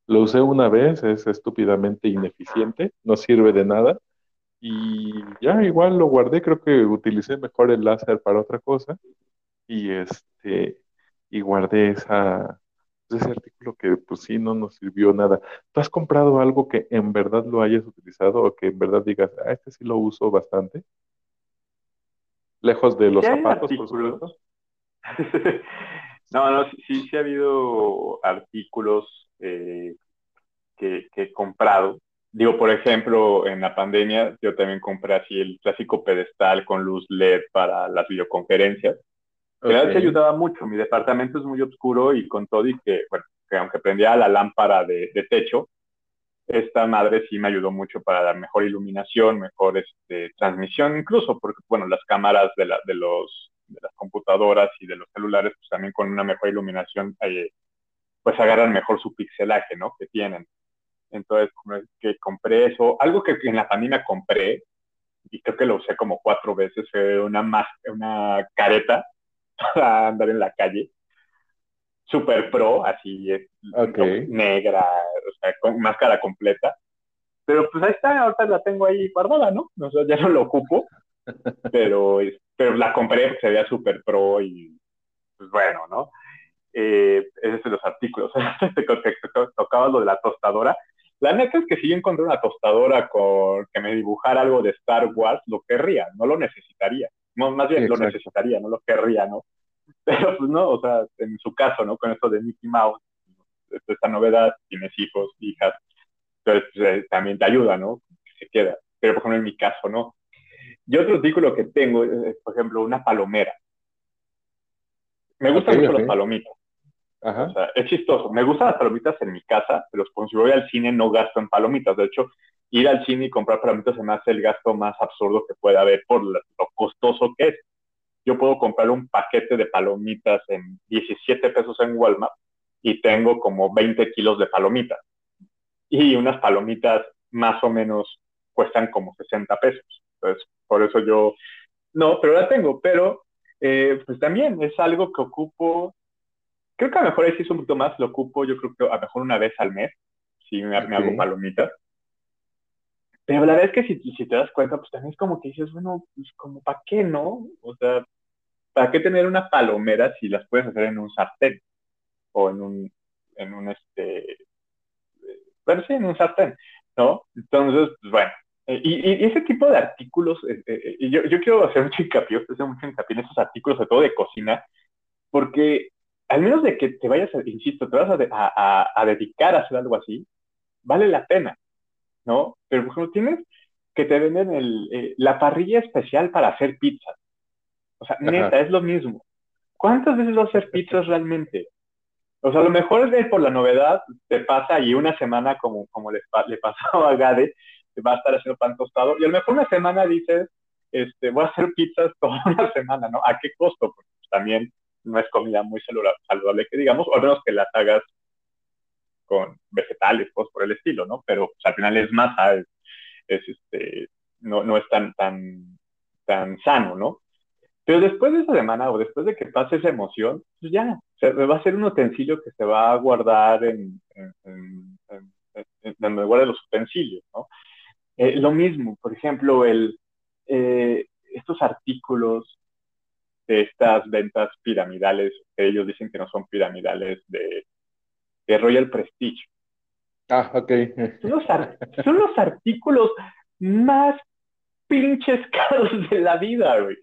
Lo usé una vez, es estúpidamente ineficiente, no sirve de nada. Y ya igual lo guardé, creo que utilicé mejor el láser para otra cosa. Y este, y guardé esa, ese artículo que pues sí no nos sirvió nada. ¿Tú has comprado algo que en verdad lo hayas utilizado o que en verdad digas, ah, este sí lo uso bastante? Lejos de los zapatos, por supuesto. no, no, sí, sí ha habido artículos eh, que, he comprado. Digo, por ejemplo, en la pandemia yo también compré así el clásico pedestal con luz LED para las videoconferencias. Okay. se ayudaba mucho. Mi departamento es muy oscuro y con todo y que, bueno, que aunque prendía la lámpara de, de, techo, esta madre sí me ayudó mucho para dar mejor iluminación, mejor este, transmisión, incluso porque, bueno, las cámaras de, la, de los de las computadoras y de los celulares, pues también con una mejor iluminación, eh, pues agarran mejor su pixelaje, ¿no? Que tienen. Entonces, que compré eso. Algo que en la pandemia compré, y creo que lo usé como cuatro veces, fue una, una careta para andar en la calle. Super pro, así, negra, o sea, con máscara completa. Pero pues ahí está, ahorita la tengo ahí guardada, ¿no? O sea, ya no lo ocupo. Pero pero la compré porque se veía súper pro y pues bueno, ¿no? Eh, ese es de los artículos. Este tocaba lo de la tostadora. La neta es que si yo encontré una tostadora con que me dibujara algo de Star Wars, lo querría, no lo necesitaría. Más bien lo necesitaría, no lo querría, ¿no? Pero pues no, o sea, en su caso, ¿no? Con esto de Mickey Mouse, esta novedad, tienes hijos, hijas, entonces pues, eh, también te ayuda, ¿no? Se queda. Pero por ejemplo en mi caso, ¿no? Y otro artículo que tengo es, por ejemplo, una palomera. Me gustan mucho las palomitas. O sea, es chistoso. Me gustan las palomitas en mi casa, pero cuando si voy al cine no gasto en palomitas. De hecho, ir al cine y comprar palomitas se me hace el gasto más absurdo que pueda haber por lo, costoso que es. Yo puedo comprar un paquete de palomitas en 17 pesos en Walmart y tengo como 20 kilos de palomitas. Y unas palomitas más o menos cuestan como 60 pesos. Entonces, por eso yo, no, pero la tengo, pero eh, pues también es algo que ocupo, creo que a lo mejor ahí sí es un poquito más, lo ocupo yo creo que a lo mejor una vez al mes, si me, hago palomitas. Pero la verdad es que si, si te das cuenta, pues también es como que dices, bueno, pues como para qué, ¿no? O sea, ¿para qué tener una palomera si las puedes hacer en un sartén? O en un, en un, este, bueno, sí, en un sartén, ¿no? Entonces, pues bueno, eh, y, ese tipo de artículos, eh, eh, yo, yo, quiero hacer mucho hincapié, hacer mucho hincapié en esos artículos, sobre todo de cocina, porque al menos de que te vayas, insisto, te vas a, a, dedicar a hacer algo así, vale la pena, ¿no? Pero por ejemplo, tienes que te venden el, la parrilla especial para hacer pizzas. O sea, neta, es lo mismo. ¿Cuántas veces vas a hacer pizzas realmente? O sea, a lo mejor es de por la novedad, te pasa y una semana como, como le, le pasó a Gade, va a estar haciendo pan tostado y a lo mejor una semana dices, este, voy a hacer pizzas toda una semana, ¿no? ¿A qué costo? Porque pues, también no es comida muy saludable que digamos, o al menos que las hagas con vegetales, cosas por el estilo, ¿no? Pero al final es masa, es, este, no, no es tan, tan, tan sano, ¿no? Pero después de esa semana o después de que pase esa emoción, pues ya, se, va a ser un utensilio que se va a guardar en, en, donde guarde los utensilios, ¿no? Eh, lo mismo, por ejemplo, el, eh, estos artículos de estas ventas piramidales, que ellos dicen que no son piramidales, de, de Royal Prestige. Ah, ok. Son los, son los artículos más pinches caros de la vida, güey.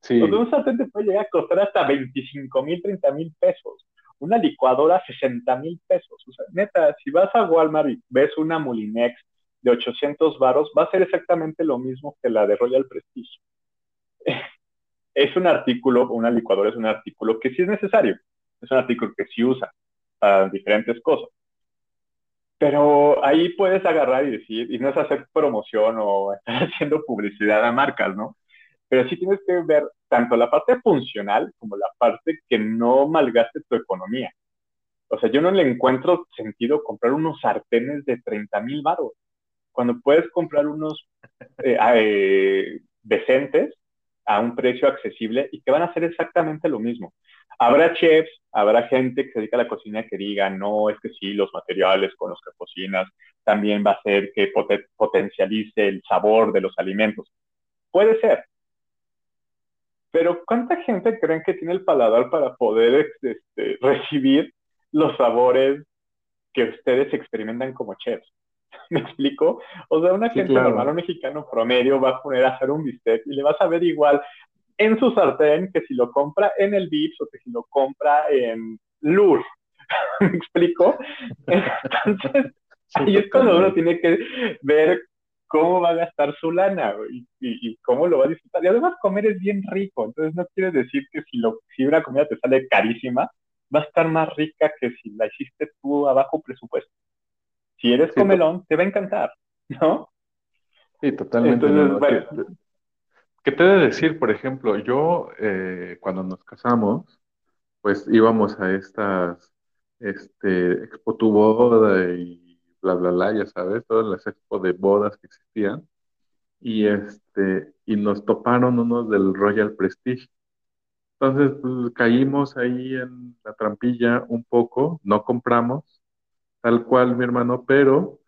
Sí. un sartén te puede llegar a costar hasta 25 mil, 30 mil pesos. Una licuadora, 60 mil pesos. O sea, neta, si vas a Walmart y ves una Molinex de 800 varos va a ser exactamente lo mismo que la de Royal Prestige. es un artículo, una licuadora es un artículo que sí es necesario, es un artículo que sí usa para diferentes cosas. Pero ahí puedes agarrar y decir, y no es hacer promoción o estar haciendo publicidad a marcas, ¿no? Pero sí tienes que ver tanto la parte funcional como la parte que no malgaste tu economía. O sea, yo no le encuentro sentido comprar unos sartenes de 30 mil baros, cuando puedes comprar unos eh, eh, decentes a un precio accesible y que van a hacer exactamente lo mismo. Habrá chefs, habrá gente que se dedica a la cocina que diga, no, es que sí, los materiales con los que cocinas también va a hacer que potencialice el sabor de los alimentos. Puede ser. Pero ¿cuánta gente creen que tiene el paladar para poder este, recibir los sabores que ustedes experimentan como chefs? ¿Me explico? O sea, una gente normal, un mexicano promedio va a poner a hacer un bistec y le vas a ver igual en su sartén que si lo compra en el Vips o que si lo compra en Lur. ¿Me explico? Entonces, ahí es cuando uno tiene que ver cómo va a gastar su lana y, y, cómo lo va a disfrutar. Y además comer es bien rico, entonces no quiere decir que si, lo, si una comida te sale carísima, va a estar más rica que si la hiciste tú a bajo presupuesto. Si eres comelón, te va a encantar, ¿no? Sí, totalmente. Entonces, bueno. ¿Qué te he de decir? Por ejemplo, yo eh, cuando nos casamos, pues íbamos a estas, este, Expo Tu Boda y bla, bla, bla, ya sabes, todas las expo de bodas que existían. Y, este, y nos toparon unos del Royal Prestige. Entonces, pues, caímos ahí en la trampilla un poco, no compramos, tal cual, mi hermano, pero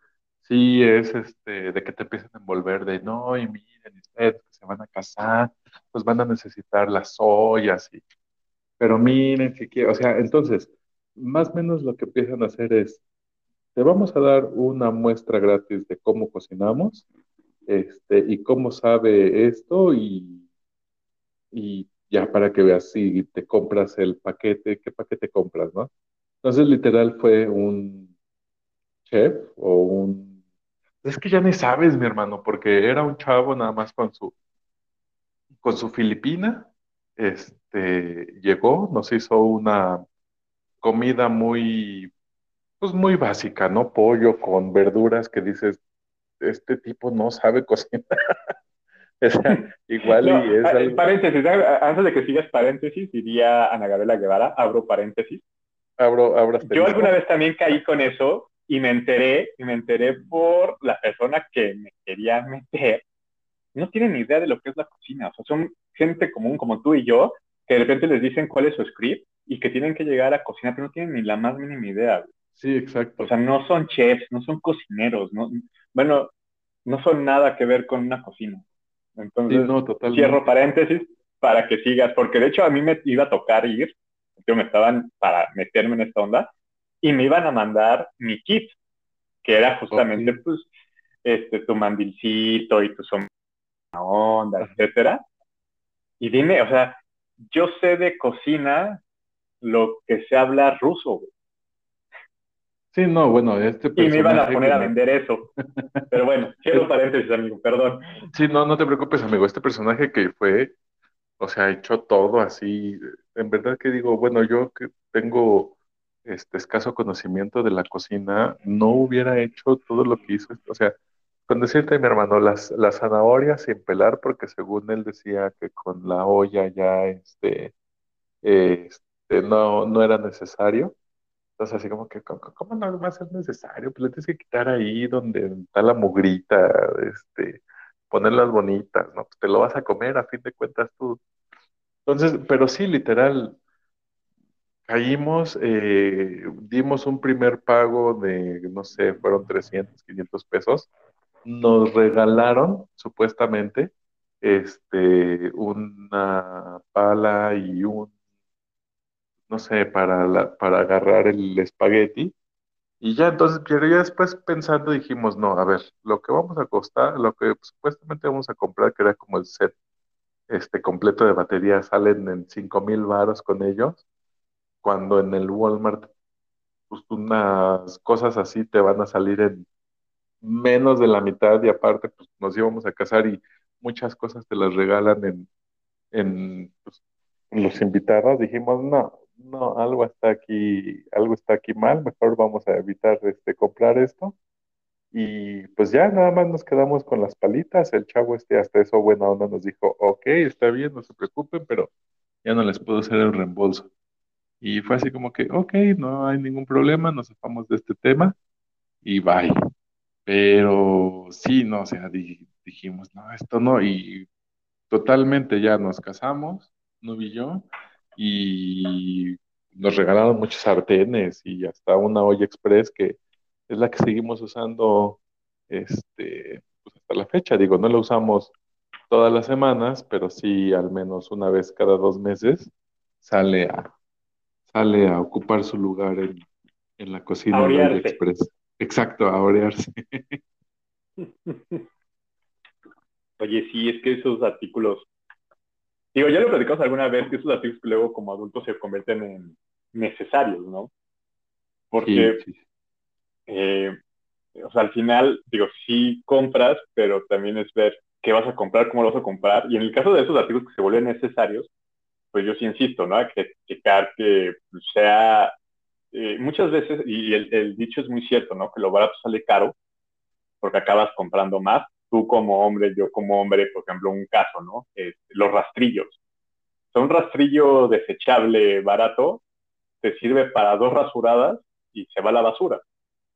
sí es este, de que te empiezan a envolver de no, y miren, ustedes que se van a casar, pues van a necesitar las ollas, y, pero miren que quiero, o sea, entonces, más o menos lo que empiezan a hacer es, te vamos a dar una muestra gratis de cómo cocinamos, este, y cómo sabe esto, y, y ya para que veas si te compras el paquete, qué paquete compras, ¿no? Entonces, literal, fue un chef o un... Es que ya ni sabes, mi hermano, porque era un chavo nada más con su, con su filipina, este, llegó, nos hizo una comida muy, pues muy básica, ¿no? Pollo con verduras que dices, este tipo no sabe cocinar. o sea, igual y es algo... Paréntesis, antes de que sigas paréntesis, diría Ana Gabriela Guevara, abro paréntesis. Abro, abro Yo alguna vez también caí con eso y me enteré, y me enteré por la persona que me quería meter. No tienen ni idea de lo que es la cocina. O sea, son gente común como tú y yo, que de repente les dicen cuál es su script y que tienen que llegar a cocinar, pero no tienen ni la más mínima idea. Sí, exacto. O sea, no son chefs, no son cocineros, no, bueno, no son nada que ver con una cocina. Entonces, cierro paréntesis para que sigas, porque de hecho a mí me iba a tocar ir, yo me estaban para meterme en esta onda, y me iban a mandar mi kit, que era justamente, pues, este, tu mandilcito y tu onda, etcétera. Y dime, o sea, yo sé de cocina lo que se habla ruso, Sí, no, bueno, este Y me iban a poner a vender eso. Pero bueno, quiero paréntesis, amigo, perdón. Sí, no, no te preocupes, amigo. Este personaje que fue, o sea, hecho todo así. En verdad que digo, bueno, yo que tengo este escaso conocimiento de la cocina, no hubiera hecho todo lo que hizo. O sea, con decirte, mi hermano, las, las zanahorias sin pelar, porque según él decía que con la olla ya este, este no, no era necesario. Entonces, así como que, ¿cómo, no más es necesario? Pues le tienes que quitar ahí donde está la mugrita, este, ponerlas bonitas, ¿no? Pues te lo vas a comer a fin de cuentas tú. Entonces, pero sí, literal, caímos, eh, dimos un primer pago de, no sé, fueron 300, 500 pesos. Nos regalaron, supuestamente, este, una pala y un, no sé, para, la, para agarrar el espagueti. Y ya entonces, ya después pensando dijimos, no, a ver, lo que vamos a costar, lo que supuestamente vamos a comprar, que era como el set este completo de batería, salen en 5 mil baros con ellos cuando en el Walmart pues unas cosas así te van a salir en menos de la mitad y aparte pues nos íbamos a casar y muchas cosas te las regalan en, en, pues, los invitados, dijimos no, no, algo está aquí, algo está aquí mal, mejor vamos a evitar este, comprar esto. Y pues ya nada más nos quedamos con las palitas. El chavo este hasta eso buena onda nos dijo, ok, está bien, no se preocupen, pero ya no les puedo hacer el reembolso. Y fue así como que, ok, no hay ningún problema, nos zafamos de este tema y bye. Pero sí, no, o sea, di- dijimos, no, esto no, y totalmente ya nos casamos, no y yo, y nos regalaron muchos sartenes y hasta una olla express que es la que seguimos usando este, pues hasta la fecha. Digo, no la usamos todas las semanas, pero sí al menos una vez cada dos meses sale a, sale a ocupar su lugar en, en la cocina A de olla orearse. express. Exacto, a orearse. Oye, sí, es que esos artículos, digo, ya lo platicamos alguna vez, que esos artículos que luego como adultos se convierten en necesarios, ¿no? Porque, Sí, sí, eh, o sea, al final, digo, sí compras, pero también es ver qué vas a comprar, cómo lo vas a comprar. Y en el caso de esos artículos que se vuelven necesarios, pues yo sí insisto, ¿no? Hay que checar que sea, eh, muchas veces, y el, el dicho es muy cierto, ¿no? Que lo barato sale caro, porque acabas comprando más. Tú como hombre, yo como hombre, por ejemplo, un caso, ¿no? Eh, los rastrillos. O sea, un rastrillo desechable barato te sirve para dos rasuradas y se va a la basura.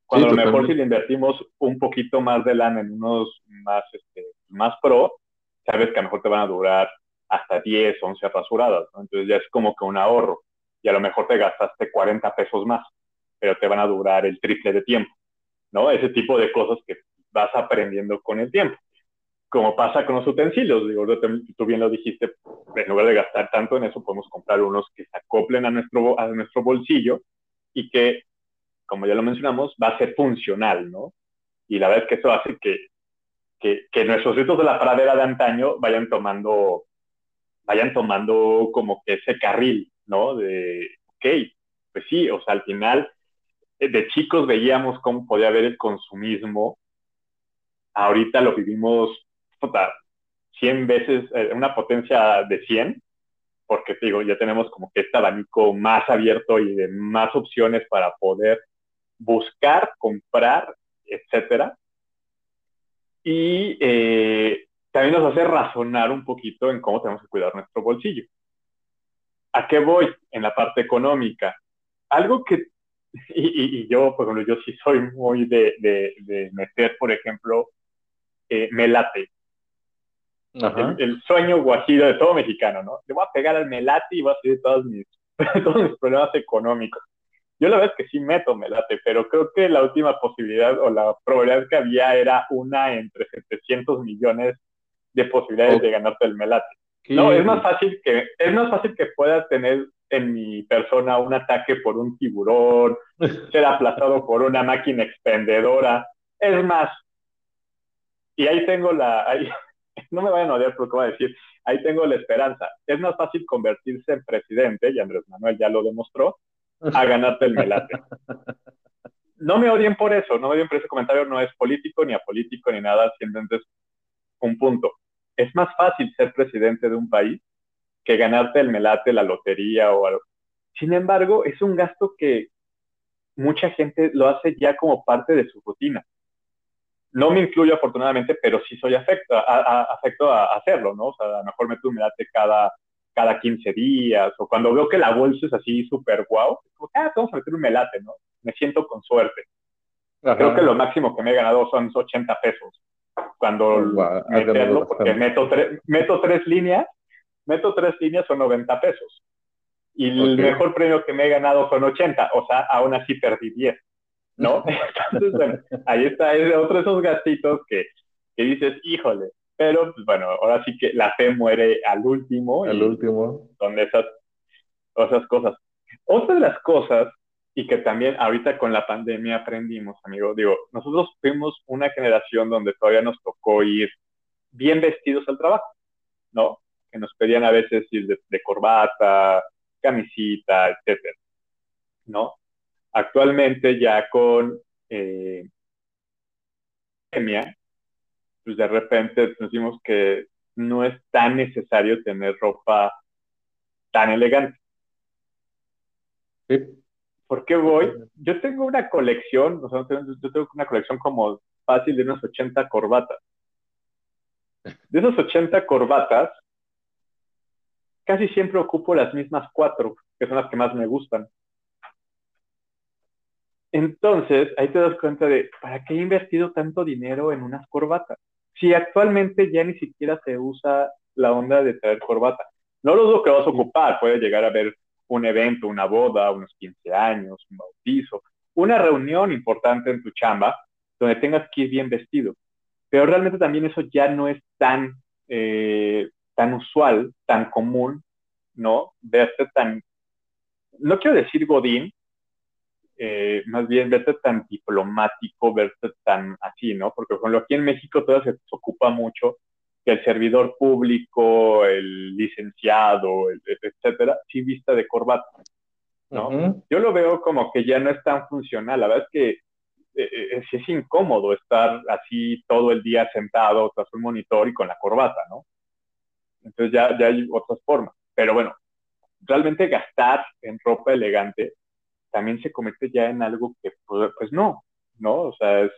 Cuando Sí, a lo mejor si le invertimos un poquito más de lana en unos más, este, más pro, sabes que a lo mejor te van a durar hasta 10, 11 rasuradas, ¿no? Entonces ya es como que un ahorro. Y a lo mejor te gastaste 40 pesos más, pero te van a durar el triple de tiempo, ¿no? Ese tipo de cosas que vas aprendiendo con el tiempo. Como pasa con los utensilios, digo, tú bien lo dijiste, en lugar de gastar tanto en eso, podemos comprar unos que se acoplen a nuestro, a nuestro bolsillo y que, como ya lo mencionamos, va a ser funcional, ¿no? Y la verdad es que eso hace que, que, que nuestros ritos de la pradera de antaño vayan tomando, vayan tomando como que ese carril, ¿no? De, ok, pues sí, o sea, al final, de chicos veíamos cómo podía haber el consumismo, ahorita lo vivimos puta, 100 veces, eh, una potencia de 100, porque digo, ya tenemos como que este abanico más abierto y de más opciones para poder buscar, comprar, etcétera. Y eh, también nos hace razonar un poquito en cómo tenemos que cuidar nuestro bolsillo. ¿A qué voy? En la parte económica. Algo que, y, y, yo, por ejemplo, yo sí soy muy de, de, de meter, por ejemplo, eh, melate. El, el, sueño guajiro de todo mexicano, ¿no? Le voy a pegar al melate y voy a hacer todos mis, todos mis problemas económicos. Yo la verdad es que sí meto melate, pero creo que la última posibilidad o la probabilidad que había era una entre 700 millones de posibilidades okay. de ganarte el melate. No, es más fácil que es más fácil que puedas tener en mi persona un ataque por un tiburón, ser aplastado por una máquina expendedora. Es más, y ahí tengo la, ahí, no me vayan a odiar por lo que voy a decir, ahí tengo la esperanza. Es más fácil convertirse en presidente, y Andrés Manuel ya lo demostró, a ganarte el melate. No me odien por eso, no me odien por ese comentario, no es político, ni apolítico, ni nada, simplemente es un punto. Es más fácil ser presidente de un país que ganarte el melate, la lotería o algo. Sin embargo, es un gasto que mucha gente lo hace ya como parte de su rutina. No me incluyo afortunadamente, pero sí soy afecto a, a, afecto a hacerlo, ¿no? O sea, a lo mejor meto un melate cada, cada 15 días, o cuando veo que la bolsa es así súper guau, como, ah, vamos a meter un melate, ¿no? Me siento con suerte. Ajá. Creo que lo máximo que me he ganado son 80 pesos. Cuando wow, meterlo, porque meto, tre meto tres líneas, meto tres líneas son 90 pesos. Y okay. el mejor premio que me he ganado son 80, o sea, aún así perdí 10, ¿no? Entonces, bueno, ahí está, es otro de esos gastitos que, que dices, híjole, pero pues, bueno, ahora sí que la fe muere al último. Al último. Son esas, esas cosas. Otra de las cosas, y que también ahorita con la pandemia aprendimos, amigo, digo, nosotros fuimos una generación donde todavía nos tocó ir bien vestidos al trabajo, ¿no? Que nos pedían a veces ir de, corbata, camisita, etcétera, ¿no? Actualmente ya con eh, pandemia, pues de repente nos dimos que no es tan necesario tener ropa tan elegante. Sí. ¿Por qué voy? Yo tengo una colección, o sea, yo tengo una colección como fácil de unas 80 corbatas. De esas 80 corbatas, casi siempre ocupo las mismas cuatro, que son las que más me gustan. Entonces, ahí te das cuenta de, ¿para qué he invertido tanto dinero en unas corbatas? Si actualmente ya ni siquiera se usa la onda de traer corbata. No lo dudo que vas a ocupar, puede llegar a haber un evento, una boda, unos 15 años, un bautizo, una reunión importante en tu chamba donde tengas que ir bien vestido. Pero realmente también eso ya no es tan, eh, tan usual, tan común, ¿no? Verte tan, no quiero decir godín, eh, más bien verte tan diplomático, verte tan así, ¿no? Porque con lo aquí en México todavía se ocupa mucho que el servidor público, el licenciado, etcétera, sí vista de corbata, ¿no? Yo lo veo como que ya no es tan funcional. La verdad es que eh, eh, sí es incómodo estar así todo el día sentado tras un monitor y con la corbata, ¿no? Entonces ya, ya hay otras formas. Pero bueno, realmente gastar en ropa elegante también se convierte ya en algo que, pues, pues no, ¿no? O sea, es,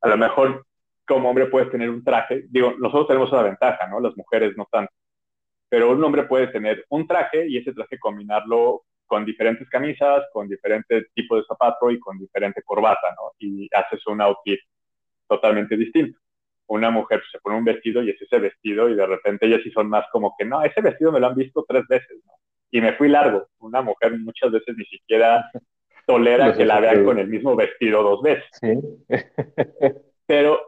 a lo mejor como hombre puedes tener un traje, digo, nosotros tenemos una ventaja, ¿no? Las mujeres no tanto, pero un hombre puede tener un traje y ese traje combinarlo con diferentes camisas, con diferentes tipos de zapato y con diferente corbata, ¿no? Y haces un outfit totalmente distinto. Una mujer se pone un vestido y es ese vestido y de repente ellas sí son más como que, no, ese vestido me lo han visto tres veces, ¿no? Y me fui largo. Una mujer muchas veces ni siquiera tolera que la vean con el mismo vestido dos veces. ¿Sí? Pero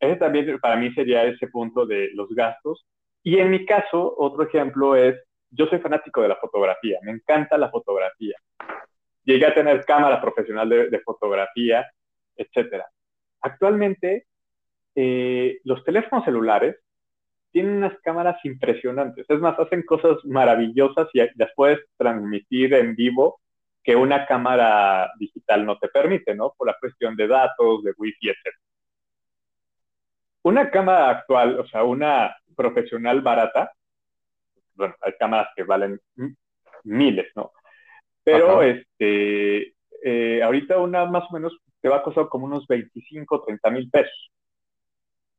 ese también para mí sería ese punto de los gastos. Y en mi caso, otro ejemplo es, yo soy fanático de la fotografía, me encanta la fotografía. Llegué a tener cámara profesional de, fotografía, etc. Actualmente, eh, los teléfonos celulares tienen unas cámaras impresionantes. Es más, hacen cosas maravillosas y las puedes transmitir en vivo que una cámara digital no te permite, ¿no? Por la cuestión de datos, de wifi, etc una cámara actual, o sea, una profesional barata, bueno, hay cámaras que valen miles, ¿no? Pero este, eh, ahorita una más o menos te va a costar como unos 25, 30 mil pesos.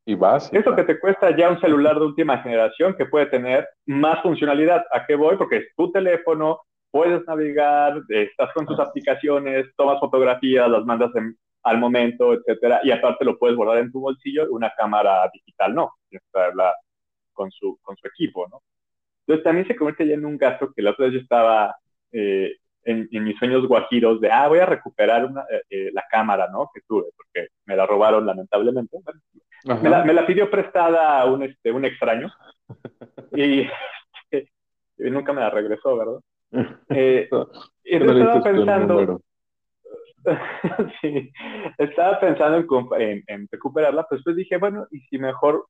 Y vas. Eso que te cuesta ya un celular de última generación que puede tener más funcionalidad. ¿A qué voy? Porque es tu teléfono, puedes navegar, estás con tus aplicaciones, tomas fotografías, las mandas en, al momento, etcétera, y aparte lo puedes guardar en tu bolsillo, una cámara digital no, tienes que traerla con su, con su equipo, ¿no? Entonces también se convierte ya en un gasto que la otra vez yo estaba eh, en, mis sueños guajiros de, ah, voy a recuperar una, eh, eh, la cámara, ¿no? Que tuve, porque me la robaron lamentablemente. me, la, me, la, pidió prestada un, este, un extraño y, y, nunca me la regresó, ¿verdad? y entonces estaba pensando, sí, estaba pensando en, recuperarla, pero después dije, bueno, y si mejor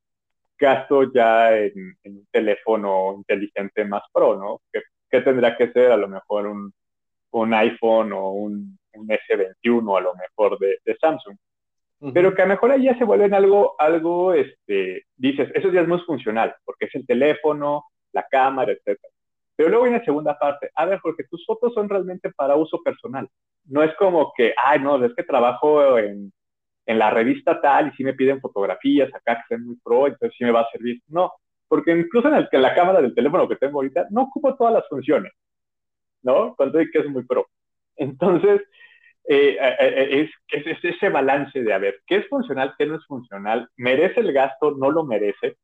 gasto ya en, un teléfono inteligente más pro, ¿no? ¿Qué, qué tendrá que ser? A lo mejor un, un iPhone o un, un, S21 a lo mejor de, de Samsung. Pero que a lo mejor ahí ya se vuelven algo, algo, este, dices, eso ya es muy funcional, porque es el teléfono, la cámara, etcétera. Pero luego viene la segunda parte. A ver, porque tus fotos son realmente para uso personal. No es como que, ay, no, es que trabajo en, en la revista tal y si me piden fotografías acá que sean muy pro, entonces sí me va a servir. No, porque incluso en, el, que la cámara del teléfono que tengo ahorita no ocupo todas las funciones, ¿no? Cuando que es muy pro. Entonces, eh, eh, eh, es, es, ese balance de, a ver, ¿qué es funcional, qué no es funcional? ¿Merece el gasto, no lo merece?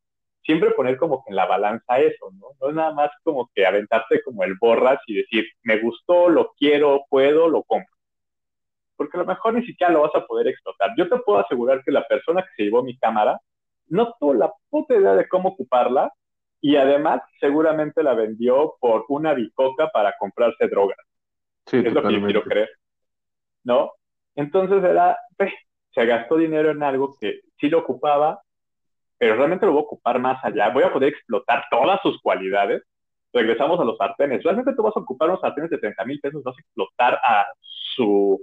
Siempre poner como que en la balanza eso, ¿no? No es nada más como que aventarte como el borras y decir, me gustó, lo quiero, puedo, lo compro. Porque a lo mejor ni siquiera lo vas a poder explotar. Yo te puedo asegurar que la persona que se llevó mi cámara no tuvo la puta idea de cómo ocuparla y además seguramente la vendió por una bicoca para comprarse drogas. Sí, es lo que yo quiero creer. ¿No? Entonces era, pues, se gastó dinero en algo que sí lo ocupaba, pero realmente lo voy a ocupar más allá, voy a poder explotar todas sus cualidades. Regresamos a los sartenes. Realmente tú vas a ocupar unos sartenes de 30 mil pesos, vas a explotar a su,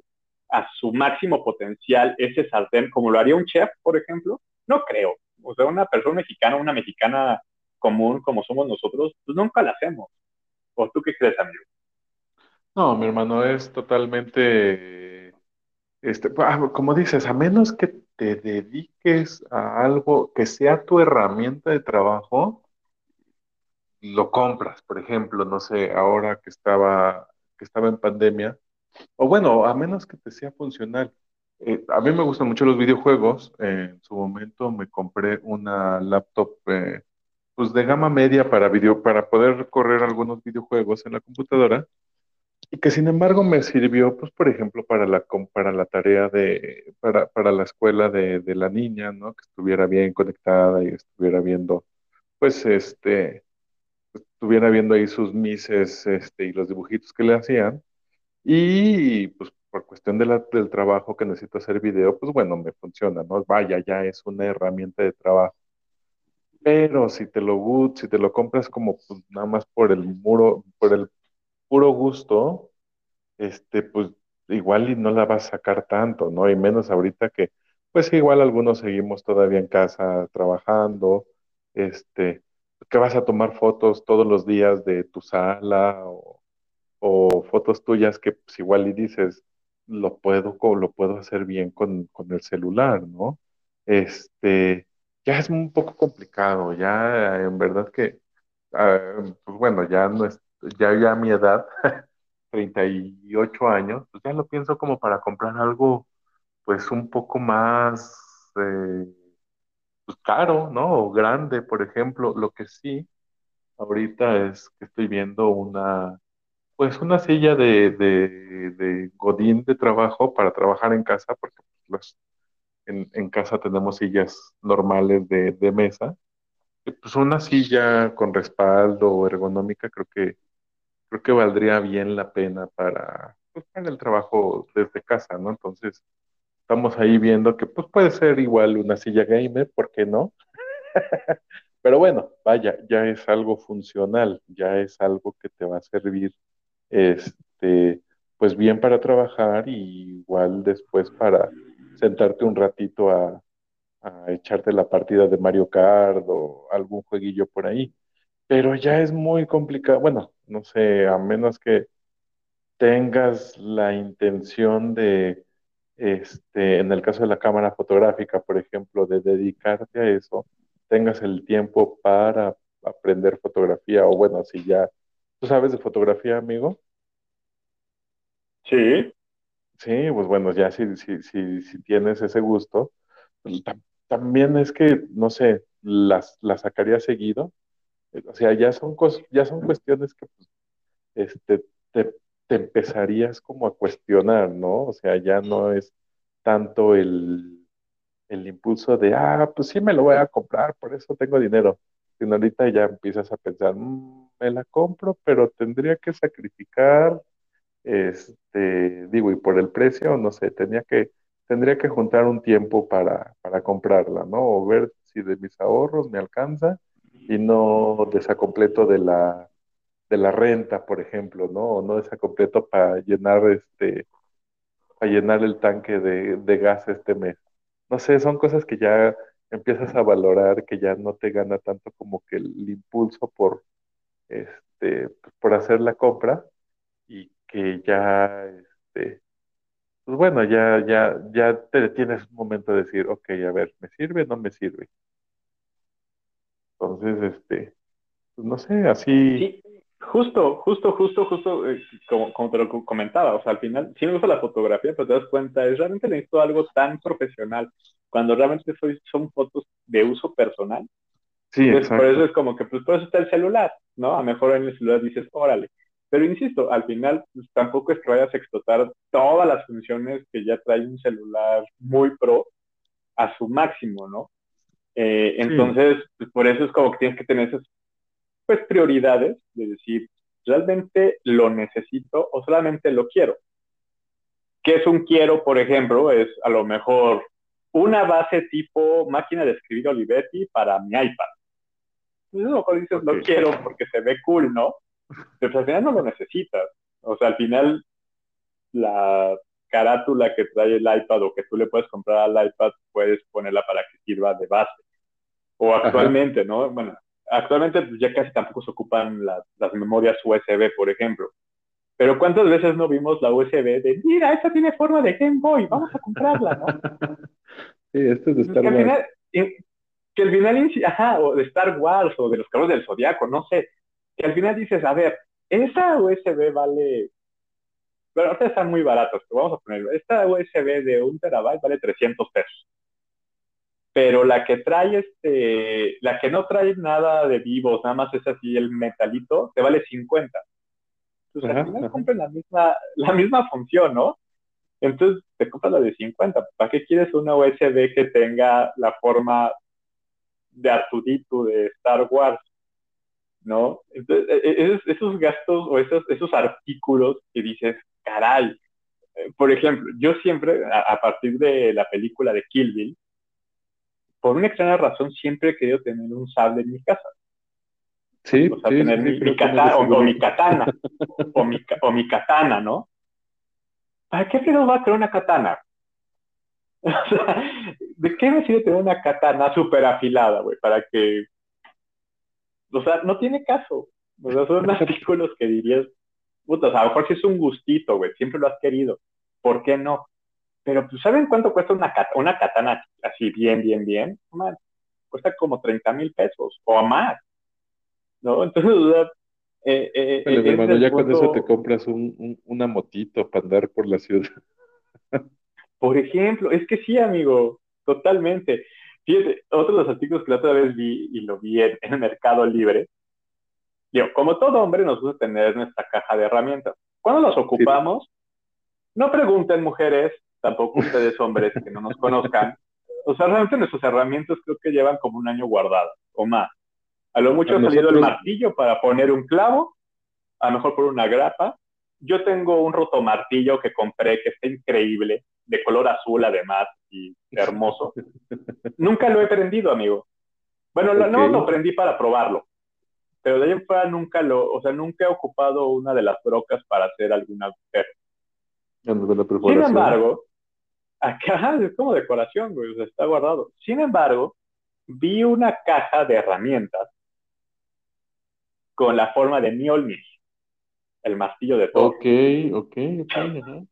a su máximo potencial ese sartén, como lo haría un chef, por ejemplo. No creo. O sea, una persona mexicana, una mexicana común como somos nosotros, pues nunca la hacemos. ¿O tú qué crees, amigo? No, mi hermano, es totalmente, este, ah, como dices, a menos que te dediques a algo que sea tu herramienta de trabajo, lo compras, por ejemplo, no sé, ahora que estaba, que estaba en pandemia, o bueno, a menos que te sea funcional. Eh, a mí me gustan mucho los videojuegos. eh, en su momento me compré una laptop eh, pues de gama media para video, para poder correr algunos videojuegos en la computadora que sin embargo me sirvió, pues por ejemplo, para la, para la tarea de, para, para la escuela de, de la niña, ¿no? Que estuviera bien conectada y estuviera viendo, pues este, estuviera viendo ahí sus mises, este, y los dibujitos que le hacían. Y pues por cuestión de la- del trabajo que necesito hacer video, pues bueno, me funciona, ¿no? Vaya, ya es una herramienta de trabajo. Pero si te lo, si te lo compras como pues, nada más por el muro, por el puro gusto, este, pues igual y no la vas a sacar tanto, ¿no? Y menos ahorita que, pues igual algunos seguimos todavía en casa trabajando, este, que vas a tomar fotos todos los días de tu sala o fotos tuyas que pues igual y dices, lo puedo, lo puedo hacer bien con, con el celular, ¿no? Este, ya es un poco complicado, ya en verdad que, ah, pues bueno, ya no es, ya, ya a mi edad, 38 años, pues ya lo pienso como para comprar algo, pues un poco más, eh, pues, caro, ¿no? O grande, por ejemplo, lo que sí, ahorita es que estoy viendo una pues una silla de, de, de godín de trabajo para trabajar en casa, porque los, en, en casa tenemos sillas normales de, de mesa. Pues una silla con respaldo ergonómica creo que, creo que valdría bien la pena para, pues, el trabajo desde casa, ¿no? Entonces, estamos ahí viendo que pues puede ser igual una silla gamer, ¿por qué no? Pero bueno, vaya, ya es algo funcional, ya es algo que te va a servir este, pues bien para trabajar y igual después para sentarte un ratito a, a echarte la partida de Mario Kart o algún jueguillo por ahí. Pero ya es muy complicado, bueno, no sé, a menos que tengas la intención de, este, en el caso de la cámara fotográfica, por ejemplo, de dedicarte a eso, tengas el tiempo para aprender fotografía o bueno, si ya, ¿tú sabes de fotografía, amigo? Sí, Sí, pues bueno, ya si, si, si, si tienes ese gusto, tam- también es que, no sé, las, las sacaría seguido. O sea, ya son cos- ya son cuestiones que pues, este, te, te empezarías como a cuestionar, ¿no? O sea, ya no es tanto el, el impulso de, ah, pues sí me lo voy a comprar, por eso tengo dinero. Sino ahorita ya empiezas a pensar, "Mm, me la compro, pero tendría que sacrificar este, digo, y por el precio, no sé, tenía que, tendría que juntar un tiempo para, para comprarla, ¿no? O ver si de mis ahorros me alcanza y no desacompleto de la, de la renta, por ejemplo, ¿no? O no desacompleto para llenar este, para llenar el tanque de, de gas este mes. No sé, son cosas que ya empiezas a valorar, que ya no te gana tanto como que el impulso por, este, por hacer la compra y que ya, este, pues bueno, ya, ya, ya te detienes un momento de decir, ok, a ver, ¿me sirve o no me sirve? Entonces, este, pues no sé, así, sí, justo, justo, justo, justo, eh, como, como te lo co- comentaba, o sea, al final sí me gusta la fotografía, pero te das cuenta, es realmente necesito algo tan profesional, cuando realmente soy, son fotos de uso personal, sí, entonces por eso exacto. es como que, pues por eso está el celular, ¿no? A lo mejor en el celular dices, órale, pero insisto, al final pues, tampoco es que vayas a explotar todas las funciones que ya trae un celular muy pro a su máximo, ¿no? Eh, Sí, entonces, pues, por eso es como que tienes que tener esas pues, prioridades de decir, ¿realmente lo necesito o solamente lo quiero? ¿Qué es un quiero, por ejemplo? Es a lo mejor una base tipo máquina de escribir Olivetti para mi iPad. Entonces, a lo mejor dices, lo quiero porque se ve cool, ¿no? Pero pues, al final no lo necesitas. O sea, al final la carátula que trae el iPad o que tú le puedes comprar al iPad, puedes ponerla para que sirva de base. O ajá, actualmente, ¿no? Bueno, actualmente pues, ya casi tampoco se ocupan las, las memorias USB, por ejemplo. Pero ¿cuántas veces no vimos la USB de, mira, esta tiene forma de Game Boy, vamos a comprarla, ¿no? sí, este es de Star Wars. final, eh, que al final, ajá, o de Star Wars o de los carros del Zodiaco, no sé, que al final dices, a ver, esa USB vale, bueno, ahorita están muy baratos, pero vamos a ponerlo, esta USB de un terabyte vale 300 pesos. Pero la que trae este, la que no trae nada de vivos, nada más es así el metalito, te vale 50. Entonces Ajá, al final ajá. compras la misma, la misma función, ¿no? Entonces te compras la de 50. ¿Para qué quieres una USB que tenga la forma de Artudito de Star Wars? ¿No? Entonces, e- e- esos, esos gastos o esos, esos artículos que dices, caray. Eh, Por ejemplo, yo siempre, a, a partir de la película de Kill Bill, por una extraña razón, siempre he querido tener un sable en mi casa. Sí, O sea, sí, tener sí, mi, katana, o, mi katana, o mi, ca- o mi katana, ¿no? ¿Para qué fregados va a tener una katana? O sea, ¿de qué me sirve tener una katana súper afilada, güey? Para que... O sea, no tiene caso. O sea, son artículos que dirías, puta, o sea, a lo mejor sí es un gustito, güey, siempre lo has querido. ¿Por qué no? Pero, pues, ¿saben cuánto cuesta una, una katana así bien, bien, bien? Man, cuesta como 30 mil pesos o más, ¿no? Entonces, o sea, eh, eh, mi es hermano, del ya con eso punto- te compras un, un- una motito para andar por la ciudad. Por ejemplo, es que sí, amigo, totalmente. Fíjate, otro de los artículos que la otra vez vi y lo vi en, en Mercado Libre. Digo, como todo hombre nos gusta tener nuestra caja de herramientas. Cuando los ocupamos, no pregunten mujeres, tampoco ustedes hombres que no nos conozcan. O sea, realmente nuestras herramientas creo que llevan como un año guardadas o más. A lo mucho A ha salido el martillo para poner un clavo, a lo mejor por una grapa. Yo tengo un rotomartillo que compré que está increíble, de color azul además y hermoso. nunca lo he prendido, amigo. Bueno, no lo prendí para probarlo, pero de ahí en fuera nunca lo, o sea, nunca he ocupado una de las brocas para hacer algún agujero. Sin embargo, acá es como decoración, güey, o sea, está guardado. Sin embargo, vi una caja de herramientas con la forma de Mjolnir, el martillo de Thor. Ok, ok, ok. ajá.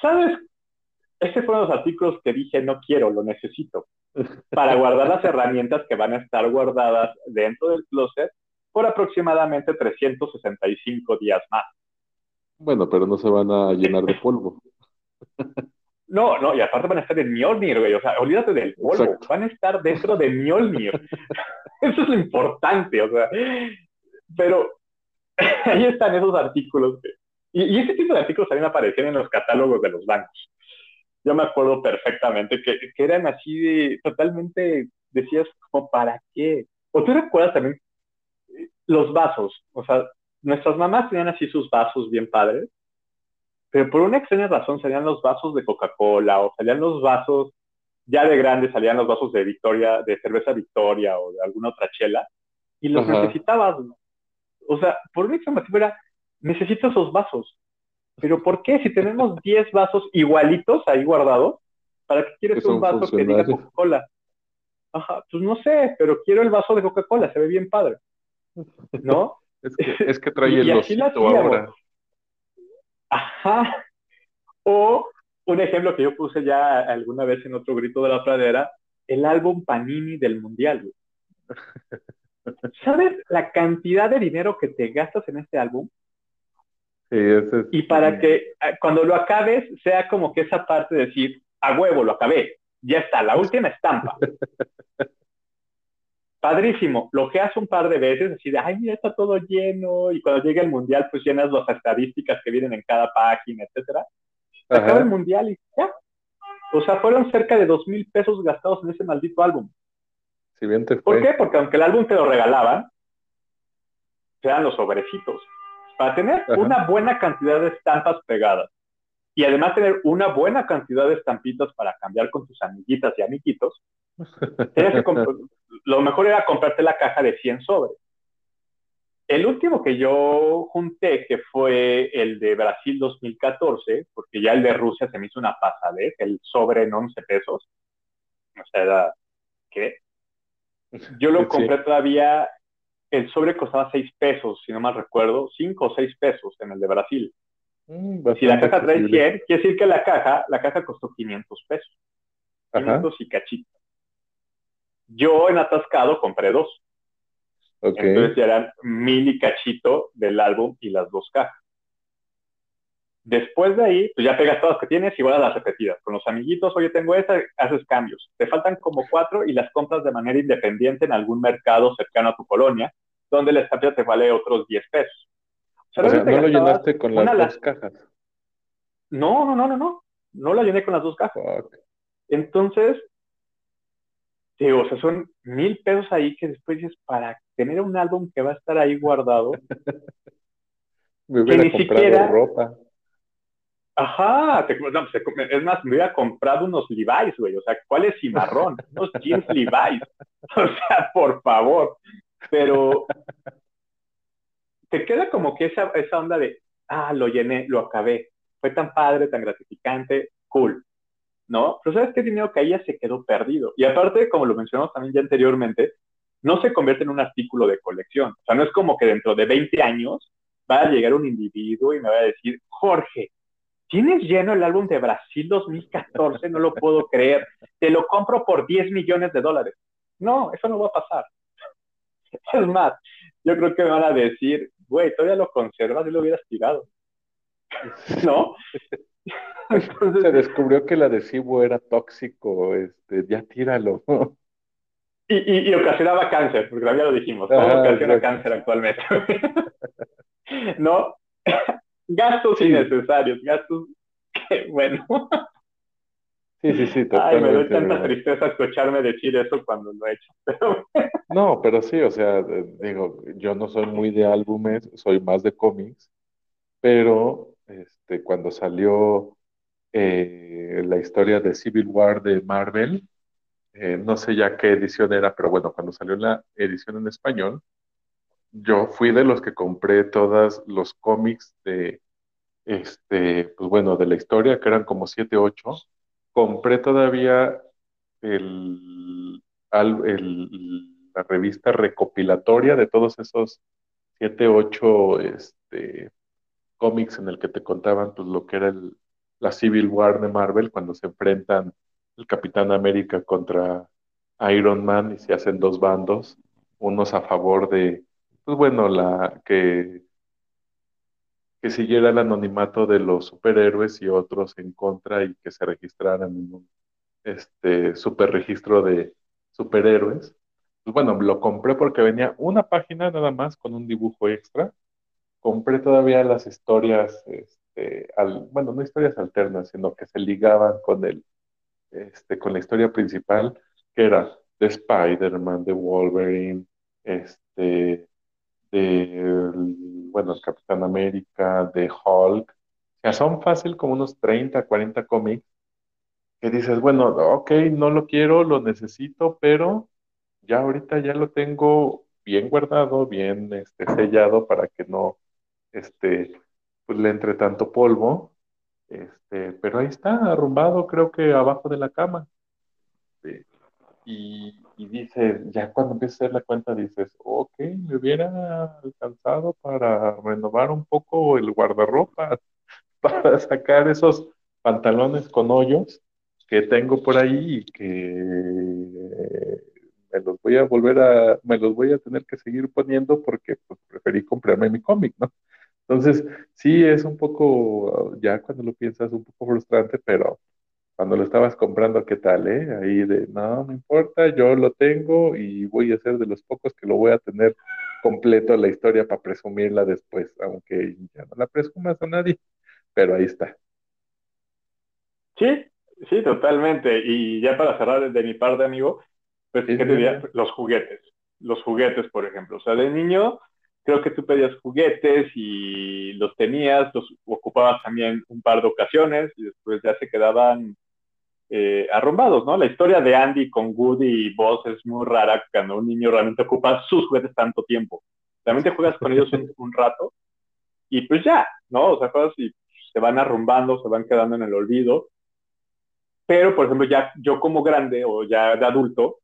¿Sabes? Este fue uno de los artículos que dije, no quiero, lo necesito, para guardar las herramientas que van a estar guardadas dentro del closet por aproximadamente 365 días más. Bueno, pero no se van a llenar de polvo. No, no, y aparte van a estar en Mjolnir, güey. O sea, olvídate del polvo. Exacto. Van a estar dentro de Mjolnir. Eso es lo importante, o sea. Pero ahí están esos artículos. Y, y ese tipo de artículos también aparecían en los catálogos de los bancos. Yo me acuerdo perfectamente que, que eran así de totalmente, decías, como, ¿para qué? O tú recuerdas también eh, los vasos. O sea, nuestras mamás tenían así sus vasos bien padres pero por una extraña razón salían los vasos de Coca-Cola o salían los vasos, ya de grandes salían los vasos de Victoria, de cerveza Victoria o de alguna otra chela, y los Ajá. necesitabas. ¿no? O sea, por una extraña motivo era, necesito esos vasos. Pero ¿por qué? Si tenemos 10 vasos igualitos ahí guardados, ¿para qué quieres un vaso que diga. Coca-Cola? Ajá, pues no sé, pero quiero el vaso de Coca-Cola, se ve bien padre. ¿No? Es que, es que trae el osito ahora. Ajá. O un ejemplo que yo puse ya alguna vez en otro grito de la pradera, el álbum Panini del Mundial. ¿Sabes la cantidad de dinero que te gastas en este álbum? Sí, ese es- Y para que eh, cuando lo acabes sea como que esa parte de decir, a huevo, lo acabé, ya está, la última estampa. Padrísimo, lo que hace un par de veces, así de, ay, mira, está todo lleno, y cuando llega el mundial, pues llenas las estadísticas que vienen en cada página, etcétera. Se acaba el mundial y ya. O sea, fueron cerca de dos mil pesos gastados en ese maldito álbum. Si bien te ¿Por fue. qué? Porque aunque el álbum te lo regalaban, te dan los sobrecitos. Para tener Ajá. una buena cantidad de estampas pegadas y además tener una buena cantidad de estampitas para cambiar con tus amiguitas y amiguitos, que lo mejor era comprarte la caja de 100 sobres. El último que yo junté, que fue el de Brasil 2014, porque ya el de Rusia se me hizo una pasadez, el sobre en 11 pesos. O sea, era, ¿qué? Yo lo Sí. compré todavía el sobre costaba 6 pesos, si no mal recuerdo, 5 o 6 pesos en el de Brasil. Mm, Si la caja trae accesible. 100, quiere decir que la caja, la caja costó 500 pesos. Ajá. 500 y cachito. Yo en Atascado compré dos. Ok. Entonces ya eran mil y cachito del álbum y las dos cajas. Después de ahí, pues ya pegas todas las que tienes y vas a las repetidas. Con los amiguitos, oye, tengo esta, haces cambios. Te faltan como cuatro y las compras de manera independiente en algún mercado cercano a tu colonia, donde la estampilla te vale otros 10 pesos. O sea, no lo llenaste con las dos cajas. No, no, no, no, no. No la llené con las dos cajas. Fuck. Entonces, digo, o sea, son mil pesos ahí que después dices, para tener un álbum que va a estar ahí guardado, Me hubiera ni comprado siquiera- ropa. Ajá, te- no, pues, es más, me hubiera comprado unos Levi's, güey, o sea, ¿cuál es cimarrón? Unos jeans Levi's, o sea, por favor, pero te queda como que esa, esa onda de, ah, lo llené, lo acabé, fue tan padre, tan gratificante, cool, ¿no? Pero ¿sabes qué dinero que ya se quedó perdido? Y aparte, como lo mencionamos también ya anteriormente, no se convierte en un artículo de colección, o sea, no es como que dentro de 20 años va a llegar un individuo y me va a decir, Jorge, ¿Tienes lleno el álbum de Brasil 2014? No lo puedo creer. Te lo compro por 10 millones de dólares. No, eso no va a pasar. Es más, yo creo que me van a decir, güey, todavía lo conservas y lo hubieras tirado. ¿No? Entonces, Se descubrió que el adhesivo era tóxico, este, ya tíralo. y, y, y ocasionaba cáncer, porque ya lo dijimos, todo ocasiona cáncer actualmente. ¿No? Gastos Sí. innecesarios, gastos que, bueno. Sí, sí, sí, Ay, me doy totalmente. tanta tristeza escucharme decir eso cuando lo he hecho. Pero, No, pero sí, o sea, eh, digo, yo no soy muy de álbumes, soy más de cómics, pero este, cuando salió eh, la historia de Civil War de Marvel, eh, no sé ya qué edición era, pero bueno, cuando salió la edición en español, yo fui de los que compré todos los cómics de, este, pues bueno, de la historia, que eran como 7, 8. Compré todavía la revista recopilatoria de todos esos 7, 8 este, cómics en el que te contaban pues, lo que era el- la Civil War de Marvel cuando se enfrentan el Capitán América contra Iron Man y se hacen dos bandos, unos a favor de, pues bueno, la que, que siguiera el anonimato de los superhéroes y otros en contra y que se registraran en un este, super registro de superhéroes. Pues bueno, lo compré porque venía una página nada más con un dibujo extra. Compré todavía las historias, este, bueno, no historias alternas, sino que se ligaban con el, este, con la historia principal, que era de Spider-Man, de Wolverine, este, de, bueno, el Capitán América, de Hulk. O sea, son fácil como unos 30, 40 cómics que dices, bueno, ok, no lo quiero, lo necesito, pero ya ahorita ya lo tengo bien guardado, bien este, sellado para que no este, pues, le entre tanto polvo. Este, pero ahí está, arrumbado, creo que abajo de la cama. Y, y dices, ya cuando empiezas a hacer la cuenta, dices, ok, me hubiera alcanzado para renovar un poco el guardarropa, para sacar esos pantalones con hoyos que tengo por ahí y que me los voy a volver a, me los voy a tener que seguir poniendo porque pues, preferí comprarme mi cómic, ¿no? Entonces, sí es un poco, ya cuando lo piensas, un poco frustrante, pero cuando lo estabas comprando, ¿qué tal, eh? Ahí de, no, no importa, yo lo tengo y voy a ser de los pocos que lo voy a tener completo la historia para presumirla después, aunque ya no la presumas a nadie, pero ahí está. sí, sí, totalmente. Y ya para cerrar de mi parte, amigo, pues, ¿qué te diría? Los juguetes. Los juguetes, por ejemplo. O sea, de niño, creo que tú pedías juguetes y los tenías, los ocupabas también un par de ocasiones y después ya se quedaban eh, arrumbados, ¿no? La historia de Andy con Woody y Buzz es muy rara cuando un niño realmente ocupa sus juguetes tanto tiempo. Realmente juegas con ellos un, un rato y pues ya, ¿no? O sea, juegas y se van arrumbando, se van quedando en el olvido. Pero, por ejemplo, ya yo como grande o ya de adulto,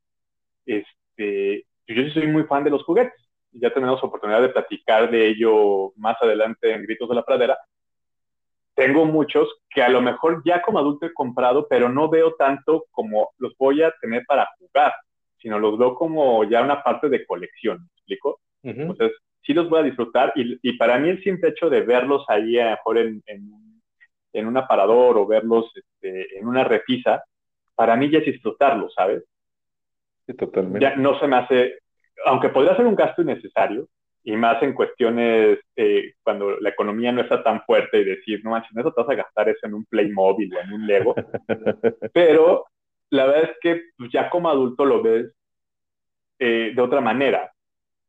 este, yo sí soy muy fan de los juguetes. Ya tenemos oportunidad de platicar de ello más adelante en Gritos de la Pradera, tengo muchos que a lo mejor ya como adulto he comprado, pero no veo tanto como los voy a tener para jugar, sino los veo como ya una parte de colección, ¿me explico? Entonces, sí los voy a disfrutar y, y, para mí el simple hecho de verlos ahí a lo mejor en, en, en un aparador o verlos este, en una repisa, para mí ya es disfrutarlo, ¿sabes? Sí, totalmente. Ya no se me hace, aunque podría ser un gasto innecesario, y más en cuestiones eh, cuando la economía no está tan fuerte y decir, no manches, eso te vas a gastar eso en un Playmobil o en un Lego. Pero la verdad es que pues, ya como adulto lo ves eh, de otra manera,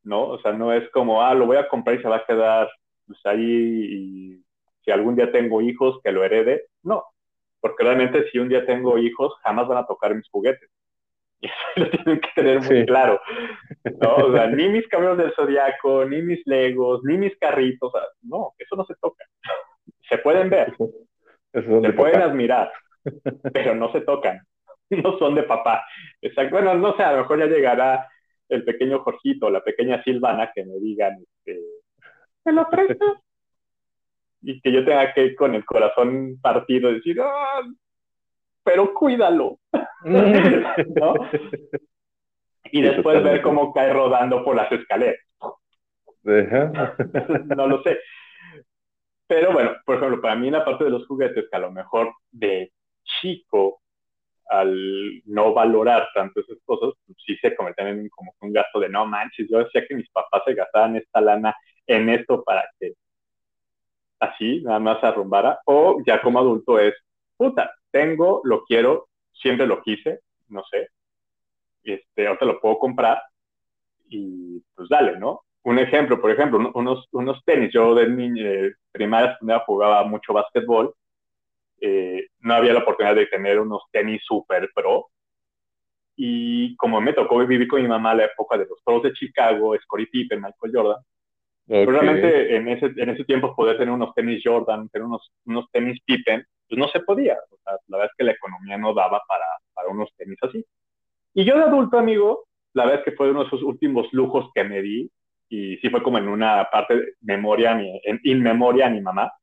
¿no? O sea, no es como, ah, lo voy a comprar y se va a quedar pues, ahí y si algún día tengo hijos, que lo herede. No, porque realmente si un día tengo hijos, jamás van a tocar mis juguetes. Y eso lo tienen que tener muy Sí. claro. ¿no? O sea, ni mis camiones del zodiaco, ni mis legos, ni mis carritos. o sea, no, eso no se toca. Se pueden ver, es se pueden papá. admirar, pero no se tocan. No son de papá. Exacto. Bueno, no sé, a lo mejor ya llegará el pequeño Jorgito, la pequeña Silvana, que me digan, este, ¿me lo prestas? Y que yo tenga que ir con el corazón partido decir, ah, pero cuídalo. ¿no? Y después ver cómo cae rodando por las escaleras. No lo sé. Pero bueno, por ejemplo, para mí en la parte de los juguetes, que a lo mejor de chico, al no valorar tanto esas cosas, pues sí se convirtió en como un gasto de no manches, yo decía que mis papás se gastaban esta lana en esto para que así nada más arrumbara, o ya como adulto es, puta, tengo, lo quiero, siempre lo quise, no sé, este, ahorita lo puedo comprar y pues dale, ¿no? Un ejemplo, por ejemplo, unos, unos tenis, yo de mi eh, primaria secundaria jugaba mucho básquetbol, eh, no había la oportunidad de tener unos tenis super pro, y como me tocó vivir con mi mamá la época de los pros de Chicago, Scottie Pippen, Michael Jordan, pues Ok. realmente en ese, en ese tiempo poder tener unos tenis Jordan, tener unos, unos tenis Pippen, pues no se podía. O sea, la verdad es que la economía no daba para, para unos tenis así. Y yo de adulto, amigo, la verdad es que fue uno de esos últimos lujos que me di, y sí fue como en una parte de memoria, en in memoria a mi mamá.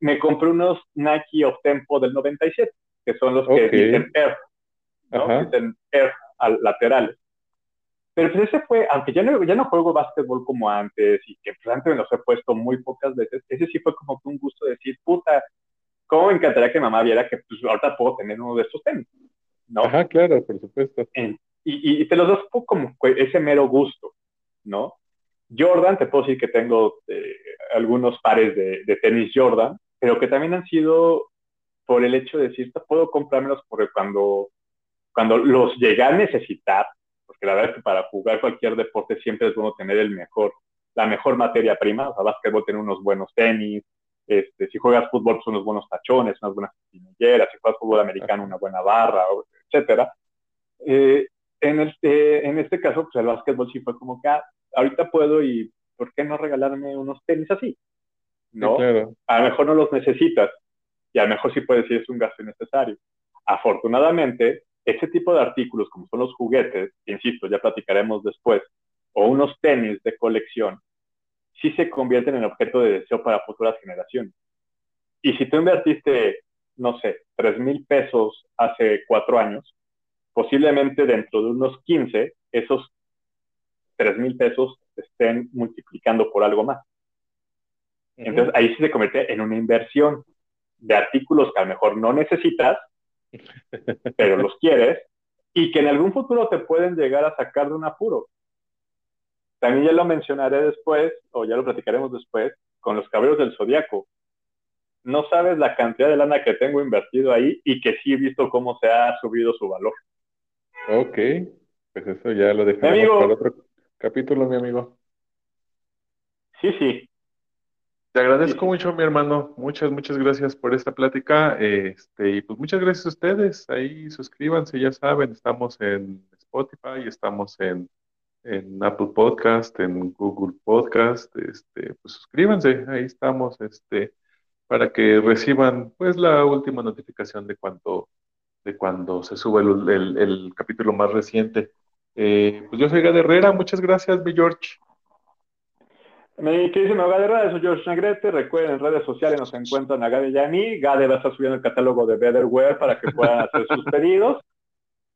Me compré unos Nike of Tempo del 97, que son los que Ok. dicen Air, ¿no? Dicen Air al laterales. Pero pues ese fue, aunque ya no, ya no juego básquetbol como antes y que pues antes me los he puesto muy pocas veces, ese sí fue como que un gusto de decir, puta, cómo me encantaría que mamá viera que pues ahorita puedo tener uno de estos tenis, ¿no? Ajá, claro, por supuesto. En- y, y te los das como ese mero gusto, ¿no? Jordan, te puedo decir que tengo eh, algunos pares de, de tenis Jordan, pero que también han sido por el hecho de decir, puedo comprármelos porque cuando, cuando los llegué a necesitar, porque la verdad es que para jugar cualquier deporte siempre es bueno tener el mejor, la mejor materia prima, o sea, básquetbol tener unos buenos tenis, este, si juegas fútbol, pues unos buenos tachones, unas buenas espinilleras, si juegas fútbol americano, una buena barra, etcétera. Eh, en, eh, en este caso, pues el básquetbol sí fue como que ah, ahorita puedo y ¿por qué no regalarme unos tenis así? ¿No? Sí, claro. A lo mejor no los necesitas y a lo mejor sí puedes decir es un gasto innecesario. Afortunadamente, ese tipo de artículos, como son los juguetes, que insisto, ya platicaremos después, o unos tenis de colección, sí se convierten en objeto de deseo para futuras generaciones. Y si tú invertiste, no sé, tres mil pesos hace cuatro años, posiblemente dentro de unos 15, esos tres mil pesos se estén multiplicando por algo más. Entonces ahí sí se convierte en una inversión de artículos que a lo mejor no necesitas, pero los quieres, y que en algún futuro te pueden llegar a sacar de un apuro. También ya lo mencionaré después, o ya lo platicaremos después, con los caballeros del zodiaco. No sabes la cantidad de lana que tengo invertido ahí y que sí he visto cómo se ha subido su valor. Ok, pues eso ya lo dejaremos amigo. para otro capítulo, mi amigo. Sí, sí. Te agradezco sí. mucho, mi hermano. Muchas, muchas gracias por esta plática. Este, y pues muchas gracias a ustedes. Ahí suscríbanse, ya saben, estamos en Spotify, estamos en, en Apple Podcast, en Google Podcast. Este, pues suscríbanse, ahí estamos, este, para que reciban pues la última notificación de cuando, de cuando se sube el, el- capítulo más reciente. Eh, pues yo soy Gad Herrera, muchas gracias, mi George. Mi queridísimo Gade Herrera, soy George Negrete. Recuerden, en redes sociales nos encuentran a Gade y a mí. Gade va a estar subiendo el catálogo de Betterware para que puedan hacer sus pedidos.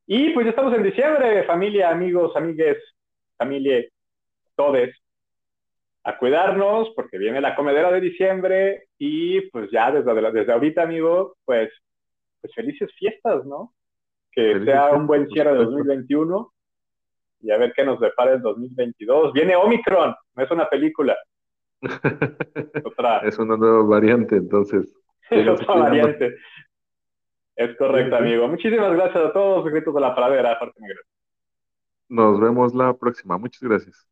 Y pues ya estamos en diciembre, familia, amigos, amigues, familia, todes. A cuidarnos porque viene la comedera de diciembre y pues ya desde, desde ahorita, amigo, pues, pues felices fiestas, ¿no? Que Felices sea un buen cierre de supuesto. 2021 y a ver qué nos depara el 2022. Viene Omicron, no es una película, otra, es una nueva variante, entonces. es otra variante. Es correcto, amigo. Muchísimas gracias a todos, gritos de la pradera, Fuerte Negro. Nos vemos la próxima. Muchas gracias.